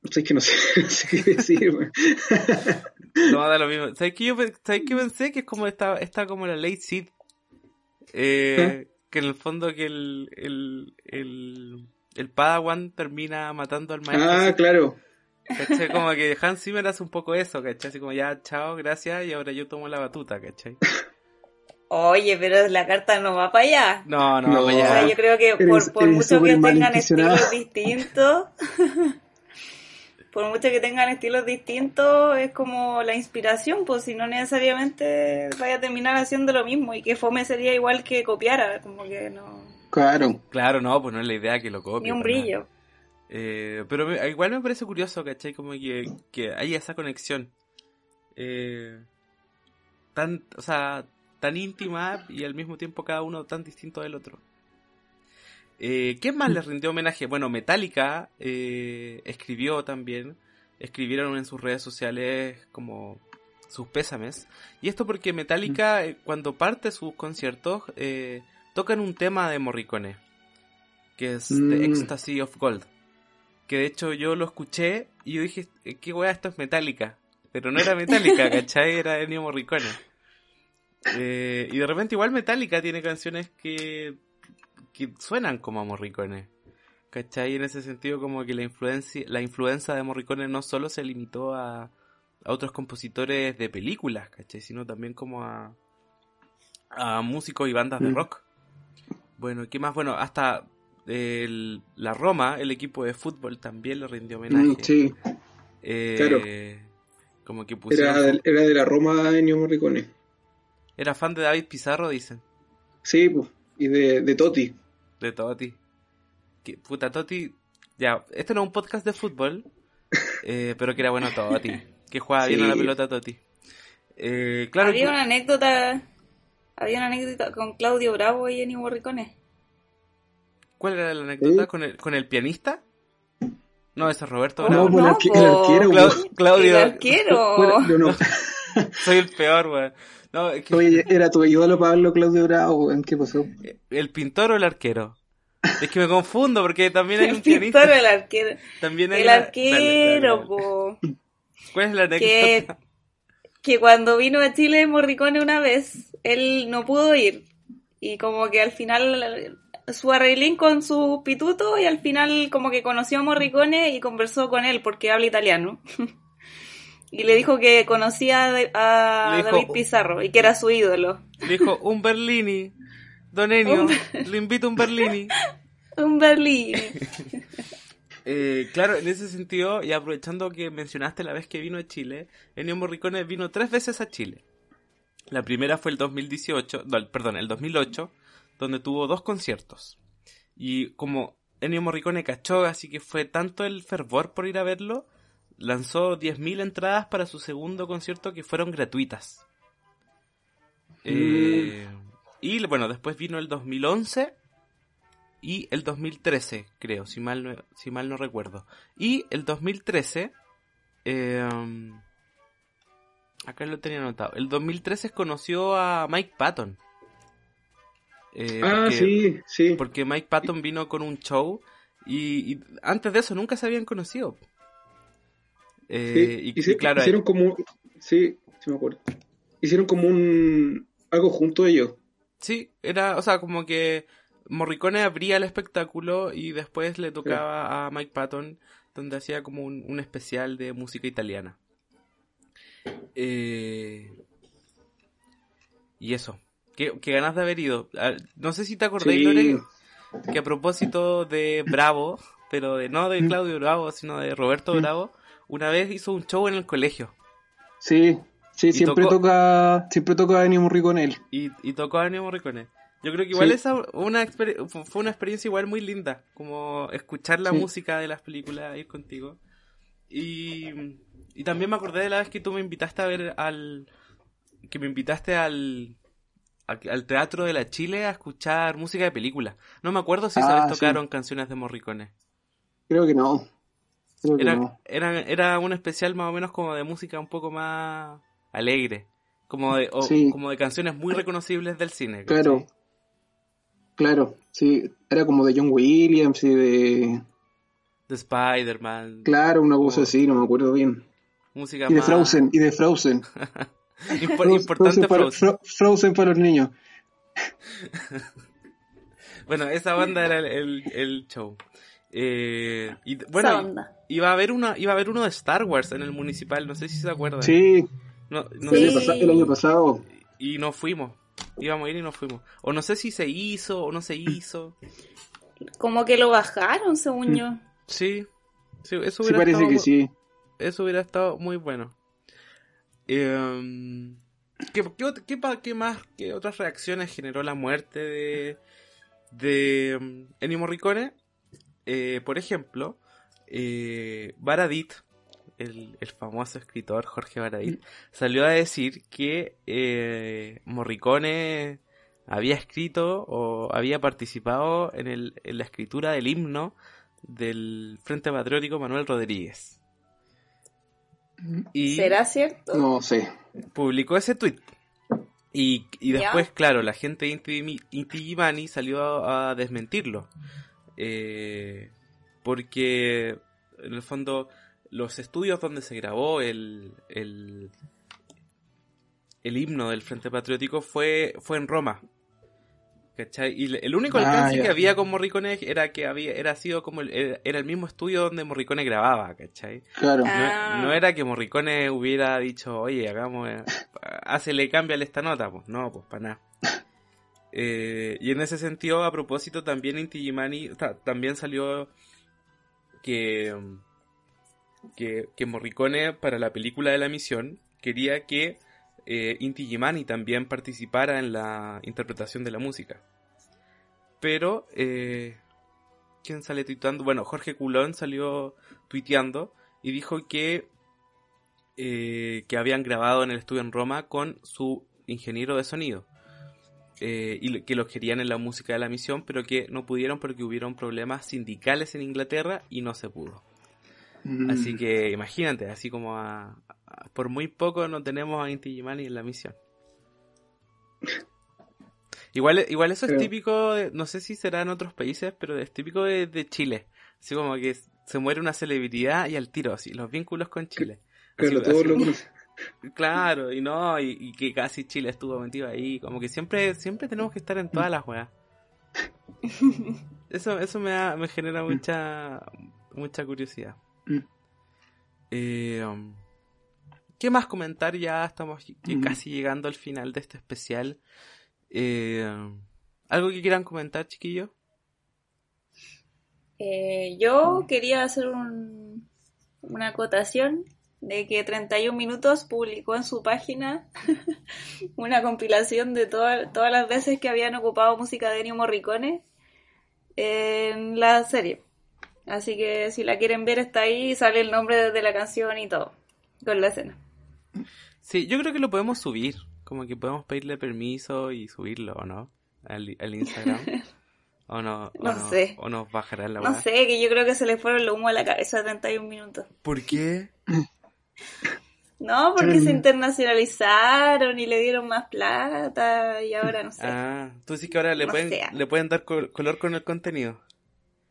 No sé, es que no sé, no sé qué decir. No, da lo mismo. ¿Sabes qué, yo, ¿sabes qué pensé? Que es como esta, está como la ley Sid. Eh, que en el fondo que el, el, el, el Padawan termina matando al maestro. Ah, Sid. claro. ¿Cachai? Como que Hans Zimmer hace un poco eso, ¿cachai? Así como ya, chao, gracias, y ahora yo tomo la batuta, ¿cachai? Oye, pero la carta no va para allá. No, no, No. pues O sea, ya. yo creo que Eres- por, por eres mucho que tengan estilos distintos, por mucho que tengan estilos distintos, es como la inspiración, pues si no necesariamente vaya a terminar haciendo lo mismo y que fome sería igual que copiara, como que no, Claro. Claro, no, pues no es la idea que lo copie. ni un brillo. Eh, pero me- igual me parece curioso, ¿cachai? Como que, que hay esa conexión. Eh, tan, o sea, tan íntima y al mismo tiempo cada uno tan distinto del otro. Eh, ¿Quién más les rindió homenaje? Bueno, Metallica eh, escribió también, escribieron en sus redes sociales como sus pésames. Y esto porque Metallica, eh, cuando parte sus conciertos, eh, tocan un tema de Morricone, que es The Mm. Ecstasy of Gold. Que de hecho yo lo escuché y yo dije, "Eh, qué weá, esto es Metallica. Pero no era Metallica, ¿cachai? Era Ennio Morricone. Y de repente igual Metallica tiene canciones que, que suenan como a Morricone. ¿Cachai? En ese sentido como que la influencia, la influencia de Morricone no solo se limitó a, a otros compositores de películas, ¿cachai? Sino también como a, a músicos y bandas de Mm. rock. Bueno, ¿qué más? Bueno, hasta el- la Roma, el equipo de fútbol, también le rindió homenaje. Mm, sí, Eh, claro. Como que pusieron... era, del- era de la Roma Ennio Morricone. Era fan de David Pizarro, dicen. Sí, pues. Y de, de Totti. De Totti. Que, puta, Totti. Ya, este no es un podcast de fútbol. eh, pero que era bueno Totti. Que jugaba bien a la pelota Totti. Eh, claro había que- una anécdota, había una anécdota con Claudio Bravo y Ennio Morricone. ¿Cuál era la anécdota? ¿Con, el, ¿Con el pianista? No, ese es Roberto Bravo. No, pues el, arquero. Clau- pues. Claudio. El arquero. Soy el peor, weón. No, es que- Oye, era tu ídolo Pablo Claudio Bravo, ¿en qué pasó? ¿El pintor o el arquero? Es que me confundo porque también hay El un pianista. pintor, el arquero. También hay El una- arquero, Dale, dale, dale. po. ¿Cuál es la que, anécdota? que cuando vino a Chile Morricone una vez, él no pudo ir. Y como que al final su arreglín con su pituto y al final como que conoció a Morricone y conversó con él porque habla italiano. Y le dijo que conocía a, David Pizarro y que era su ídolo. dijo, un Berlini, Don Enio, le invito a un Berlini. un Berlini. Eh, claro, en ese sentido, y aprovechando que mencionaste la vez que vino a Chile, Ennio Morricone vino tres veces a Chile. La primera fue el 2018, perdón, el 2008, donde tuvo dos conciertos. Y como Ennio Morricone cachó, así que fue tanto el fervor por ir a verlo, lanzó 10.000 entradas para su segundo concierto que fueron gratuitas. Eh, y bueno, después vino el 2011 y el 2013, creo, si mal no, si mal no recuerdo. Y el 2013, em, acá lo tenía anotado, el 2013 conoció a Mike Patton. Eh, ah, sí, sí. Porque Mike Patton vino con un show y, antes de eso nunca se habían conocido. Eh, y, claro, hicieron como, sí, sí me acuerdo. Hicieron como un algo junto a ellos. Sí, era, o sea, como que Morricone abría el espectáculo y después le tocaba a Mike Patton, donde hacía como un, especial de música italiana. Eh, y eso. ¿Qué, ganas de haber ido. Ah, no sé si te acordé, Lore, que a propósito de Bravo, pero de no de Claudio Bravo, sino de Roberto Bravo, una vez hizo un show en el colegio. Sí, sí, siempre toca siempre toca a Ennio Morricone. Y, y tocó a Ennio Morricone. Yo creo que igual esa una fue una experiencia igual muy linda, como escuchar la música de las películas, ir contigo. Y, y también me acordé de la vez que tú me invitaste a ver al... que me invitaste al... al, Teatro de la Chile a escuchar música de película. No me acuerdo si sabes ah, tocaron canciones de Morricone. Creo que no. Era, Era, era un especial más o menos como de música un poco más alegre. Como de, como de canciones muy reconocibles del cine. Claro, Claro, sí, era como de John Williams y de... De Spider-Man. Claro, una voz así, no me acuerdo bien. Música y de Frozen, y de Frozen. importante Frozen. Frozen para los niños. bueno, esa banda era el, el, show. Eh, y bueno, iba a haber una, iba a haber uno de Star Wars en el municipal, no sé si se acuerdan. Sí. No, El año pasado. Y no fuimos íbamos a ir y nos fuimos. O no sé si se hizo o no se hizo. Como que lo bajaron, según yo. Sí, sí eso hubiera parece estado, que sí. Eso hubiera estado muy bueno. Em, ¿qué, qué, más, qué otras reacciones generó la muerte de, de um, Ennio Morricone? Eh, por ejemplo, eh, Baradit, el, famoso escritor Jorge Baradit, salió a decir que eh, Morricone había escrito o había participado en, el, en la escritura del himno del Frente Patriótico Manuel Rodríguez. Y ¿Será cierto? No sé. Publicó ese tweet. Y, y después, claro, la gente de Inti, salió a, desmentirlo. Eh, porque, en el fondo, los estudios donde se grabó el, el, himno del Frente Patriótico fue, fue en Roma. ¿Cachai? Y el único ah, alcance que había con Morricone era que había, era sido como el, era el mismo estudio donde Morricone grababa, ¿cachai? Claro. No, no, era que Morricone hubiera dicho, oye, hagamos, le cámbiale esta nota, pues no, pues para nada. Eh, y en ese sentido, a propósito, también Inti Gimani, también salió que que, Morricone para la película de la misión quería que eh, Inti Gimani también participara en la interpretación de la música. Pero, eh, ¿quién sale tuiteando? Bueno, Jorge Culón salió tuiteando y dijo que, que habían grabado en el estudio en Roma con su ingeniero de sonido. Eh, y que los querían en la música de la misión, pero que no pudieron porque hubieron problemas sindicales en Inglaterra y no se pudo. Así mm. que imagínate, así como por muy poco no tenemos a Inti Gimani en la misión. Igual, igual eso es típico, no sé si será en otros países, pero es típico de, Chile. Así como que se muere una celebridad y al tiro, así, los vínculos con Chile. Claro, y no, y, que casi Chile estuvo metido ahí, como que siempre, siempre tenemos que estar en todas las weas. Eso, eso me, da- me genera mucha, mucha curiosidad. Eh, um, ¿Qué más comentar? Ya estamos casi llegando al final de este especial. Eh, ¿Algo que quieran comentar, chiquillos? Eh, yo quería hacer un- una acotación de que 31 Minutos publicó en su página una compilación de toda- todas las veces que habían ocupado música de Ennio Morricone en la serie. Así que si la quieren ver está ahí, sale el nombre de la canción y todo, con la escena. Sí, yo creo que lo podemos subir. Como que podemos pedirle permiso y subirlo, ¿o no? Al, al Instagram. ¿O no? o No sé. ¿O nos bajarán la No sé, que yo creo que se le fueron los humo a la cabeza a 31 minutos. ¿Por qué? No, porque se internacionalizaron y le dieron más plata y ahora no sé. Ah, tú sí que ahora le, No pueden, le pueden dar col- color con el contenido.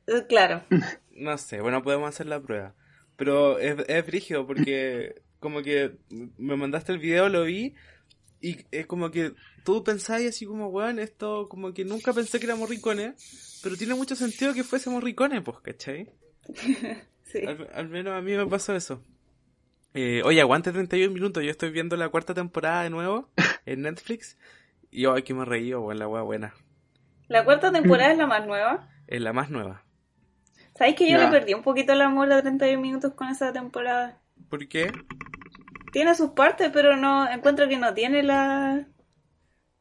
Eh, Claro. No sé, bueno, podemos hacer la prueba. Pero es, es brígido porque como que me mandaste el video, lo vi y es como que tú pensáis así como, weón, esto como que nunca pensé que era Morricone, pero tiene mucho sentido que fuese Morricone, pues, ¿cachai? Sí. Al, al menos a mí me pasó eso. Eh, oye, aguante 31 minutos, yo estoy viendo la cuarta temporada de nuevo en Netflix y ay, que me reí, weón, la weá buena. La cuarta temporada es la más nueva. Es la más nueva. ¿Sabéis que yo le perdí un poquito el amor a 31 minutos con esa temporada? ¿Por qué? Tiene sus partes, pero no encuentro que no tiene la,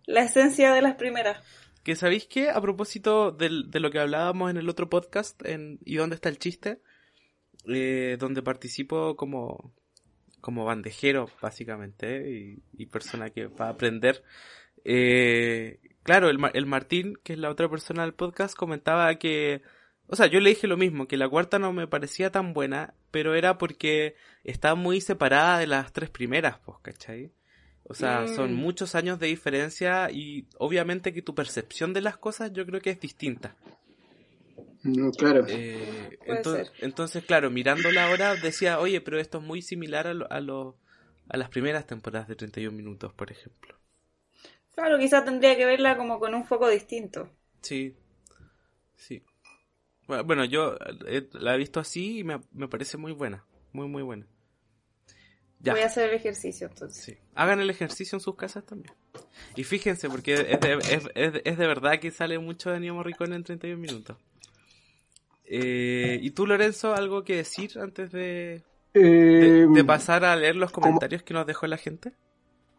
la esencia de las primeras. Que sabéis que a propósito de lo que hablábamos en el otro podcast, en ¿Y dónde está el chiste? Eh, donde participo como, como bandejero, básicamente, y, y persona que va a aprender. Eh, claro, el, el Martín, que es la otra persona del podcast, comentaba que, o sea, yo le dije lo mismo, que la cuarta no me parecía tan buena, pero era porque está muy separada de las tres primeras, pues, ¿cachai? O sea, son Mm. muchos años de diferencia y obviamente que tu percepción de las cosas yo creo que es distinta. Mm, Claro. Eh, Puede entonces, ser. entonces, claro, mirándola ahora decía, oye, pero esto es muy similar a, lo- a, lo- a las primeras temporadas de 31 minutos, por ejemplo. Claro, quizás tendría que verla como con un foco distinto. Sí, sí. Bueno, bueno, yo eh, la he visto así y me, me parece muy buena, muy, muy buena. Ya. Voy a hacer el ejercicio entonces. Sí. Hagan el ejercicio en sus casas también. Y fíjense, porque es de, es, es- es de verdad que sale mucho de Ennio Morricone en 31 minutos. Eh, ¿Y tú, Lorenzo, algo que decir antes de, Eh, de pasar a leer los comentarios que nos dejó la gente?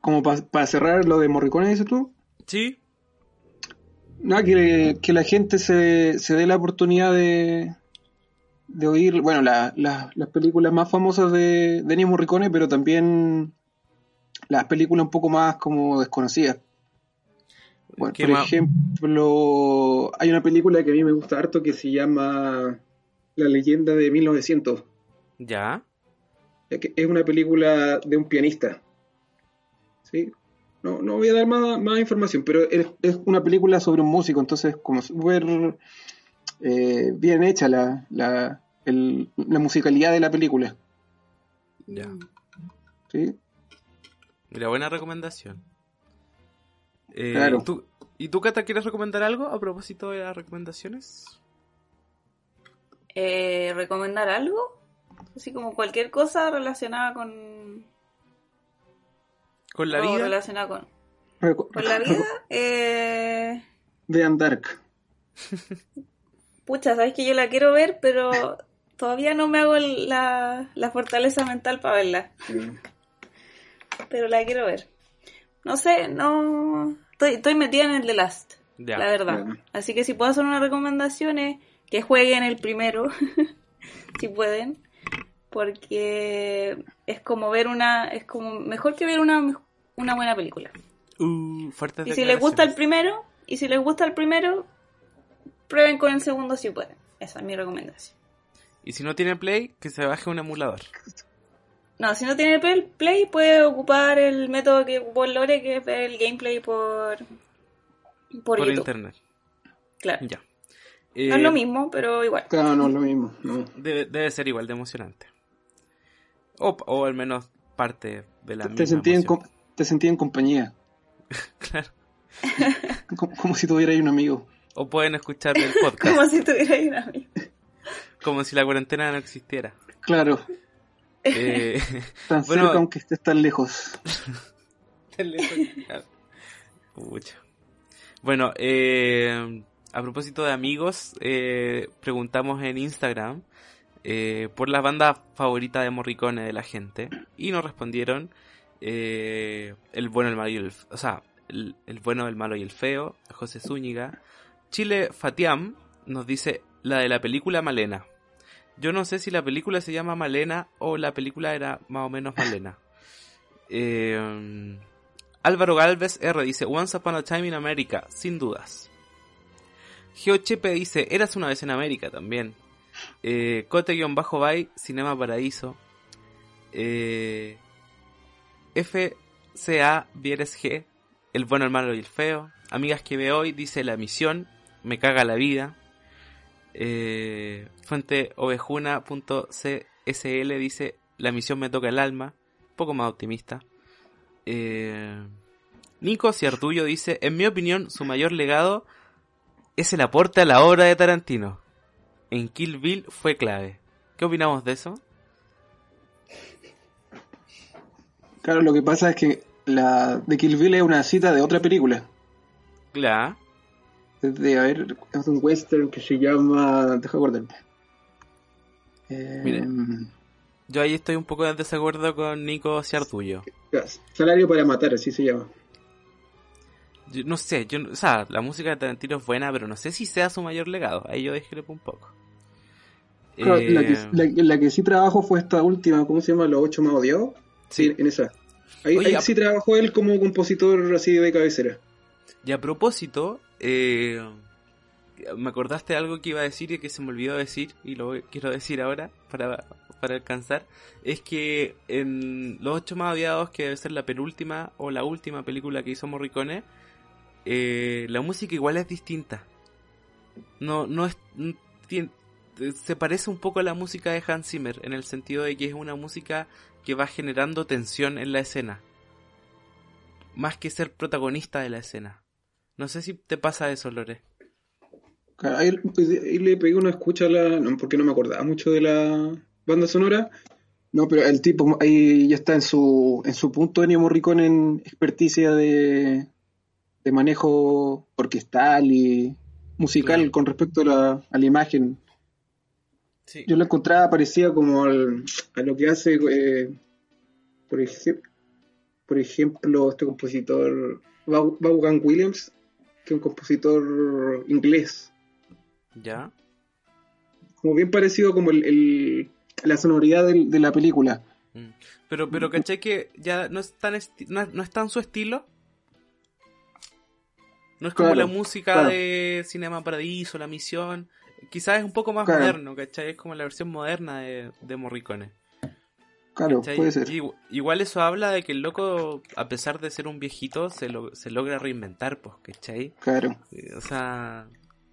Como para cerrar lo de Morricone, dices tú. Sí, Nada, que, que la gente se, se dé la oportunidad de, de oír, bueno, la- la- las películas más famosas de, de Ennio Morricone, pero también las películas un poco más como desconocidas. Bueno, ¿Qué por ejemplo, hay una película que a mí me gusta harto que se llama La leyenda de 1900. ya. Es una película de un pianista. ¿Sí? No, no voy a dar más, más información, pero es, es una película sobre un músico, entonces como súper eh, bien hecha la, la, el- la musicalidad de la película. Ya. ¿sí? Mira, buena recomendación. Eh, Claro. ¿tú- ¿Y tú, Cata, quieres recomendar algo a propósito de las recomendaciones? Eh, ¿Recomendar algo? Así como cualquier cosa relacionada con... ¿Con la vida? relacionada con... Con la vida. Eh... Vean Dark. Pucha, sabes que yo la quiero ver, pero todavía no me hago la, la fortaleza mental para verla. Pero la quiero ver. No sé, no. Estoy, estoy metida en el The Last, la verdad. Así que si puedo hacer una recomendación es que jueguen el primero, si pueden. Porque es como ver una. Es como mejor que ver una, una buena película. Uh, fuertes Y si les gusta el primero, y si les gusta el primero, prueben con el segundo si pueden. Esa es mi recomendación. Y si no tiene Play, que se baje un emulador. No, si no tiene play, play, puede ocupar el método que ocupó el Lore, que es ver el gameplay por, por, internet. Claro. Ya. No Eh, es lo mismo, pero igual. Claro, no es lo mismo. no. Debe, debe ser igual de emocionante. O, o al menos parte de la Te, misma sentí en, te sentí en compañía. Claro. Como, como si tuviera ahí un amigo. o pueden escuchar el podcast. Como si tuviera un amigo. como si la cuarentena no existiera. Claro, Eh, tan Bueno. cerca aunque estés tan lejos. Pucha. Bueno, eh, a propósito de amigos, eh, preguntamos en Instagram eh, por la banda favorita de Morricone de la gente y nos respondieron eh, el bueno, el malo y el, o sea, el, el bueno, el malo y el feo, José Zúñiga. Chile Fatiam nos dice la de la película Malena. Yo no sé si la película se llama Malena o la película era más o menos Malena. Eh, Álvaro Galvez R dice Once Upon a Time in America, sin dudas. Geochepe dice Eras una vez en América también. Eh, Cote-Bay, Cinema Paraíso. Eh, FCA Vieres G, El bueno, el malo y el feo. Amigas que ve hoy, dice La misión, Me caga la vida. Eh, fuente ovejuna.csl dice La misión me toca el alma. Un poco más optimista. Eh, Nico Ciartullo dice, en mi opinión, su mayor legado es el aporte a la obra de Tarantino. En Kill Bill fue clave. ¿Qué opinamos de eso? Claro, lo que pasa es que la de Kill Bill es una cita de otra película. Claro. De, a ver, es un western que se llama... Deja acordarme. Eh, Mire. Yo ahí estoy un poco en desacuerdo con Nico Ciartullo. Salario para matar, así se llama. Yo no sé, yo, no- o sea, la música de Tarantino es buena, pero no sé si sea su mayor legado. Ahí yo discrepo un poco. Claro, la, que, Eh, la- la que sí trabajó fue esta última, ¿cómo se llama? Los ocho más odiados. Sí, en esa. Ahí, Oye, ahí sí trabajó él como compositor así de cabecera. Y a propósito, eh, me acordaste de algo que iba a decir y que se me olvidó decir, y lo quiero decir ahora para, para alcanzar, es que en Los Ocho Más Odiados, que debe ser la penúltima o la última película que hizo Morricone, eh, la música igual es distinta. No, no es... se parece un poco a la música de Hans Zimmer, en el sentido de que es una música que va generando tensión en la escena. Más que ser protagonista de la escena. No sé si te pasa eso, Lore. Claro, ahí, ahí le pegué una escucha a la. No, porque no me acordaba mucho de la banda sonora. No, pero el tipo ahí ya está en su, en su punto Ennio Morricone en experticia de, de manejo orquestal y musical Claro. con respecto a la, a la imagen. Sí. Yo lo encontraba parecía como al- a lo que hace, eh, por, ej- por ejemplo, este compositor Vau- Vaughan Williams, que un compositor inglés, ¿Ya? como bien parecido como el, el- la sonoridad de la película. Mm. Pero, pero ¿cachai que ya no es tan, no, no es tan su estilo? No es como Claro, la música claro. de Cinema Paradiso, La Misión. Quizás es un poco más Claro. moderno, ¿cachai? Es como la versión moderna de, de Morricone. Claro, ¿cachai? puede ser. Y igual eso habla de que el loco, a pesar de ser un viejito, se, lo- se logra reinventar, pues, ¿cachai? Claro, Eh, O sea,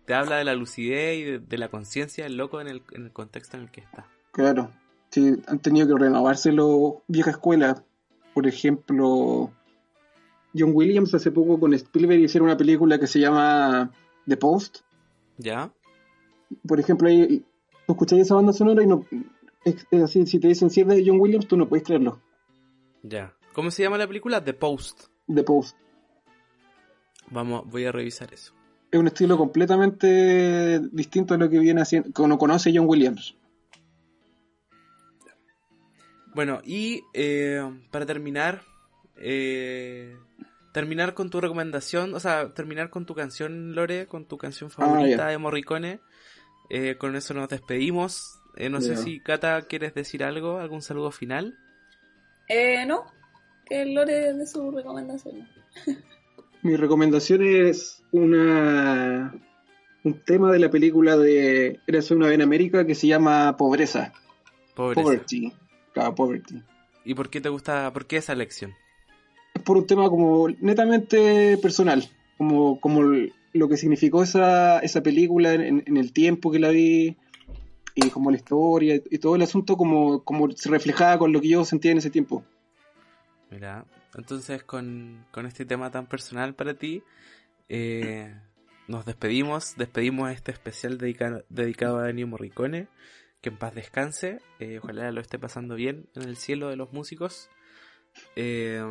te habla de la lucidez y de, de la conciencia del loco en el, en el contexto en el que está. claro. Sí, han tenido que renovarse los vieja escuela. Por ejemplo, John Williams hace poco con Spielberg hicieron una película que se llama The Post. ¿Ya? Por ejemplo, ahí tú escuchas esa banda sonora y no es, es así, si te dicen si es de John Williams, tú no puedes creerlo. Ya. ¿Cómo se llama la película? The Post. The Post. Vamos, voy a revisar eso. Es un estilo completamente distinto a lo que viene haciendo, que uno conoce John Williams. Bueno, y eh, para terminar, eh, terminar con tu recomendación, o sea, terminar con tu canción, Lore, con tu canción favorita ya. de Morricone. Eh, con eso nos despedimos. Eh, no sé si, Cata, ¿quieres decir algo? ¿Algún saludo final? Eh, no, que el Lore de su recomendación. Mi recomendación es una un tema de la película de Eres una vez en América que se llama Pobreza. Pobreza. Poverty. Claro, Poverty. ¿Y por qué te gusta, por qué esa elección? Es por un tema como netamente personal, como, como lo que significó esa, esa película en, en el tiempo que la vi y como la historia y todo el asunto como, como se reflejaba con lo que yo sentía en ese tiempo. Mira, entonces con, con este tema tan personal para ti, eh, nos despedimos, despedimos este especial dedicado a Ennio Morricone, que en paz descanse, eh, ojalá lo esté pasando bien en el cielo de los músicos. Eh,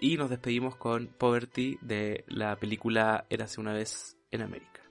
y nos despedimos con Poverty de la película Érase una vez en América.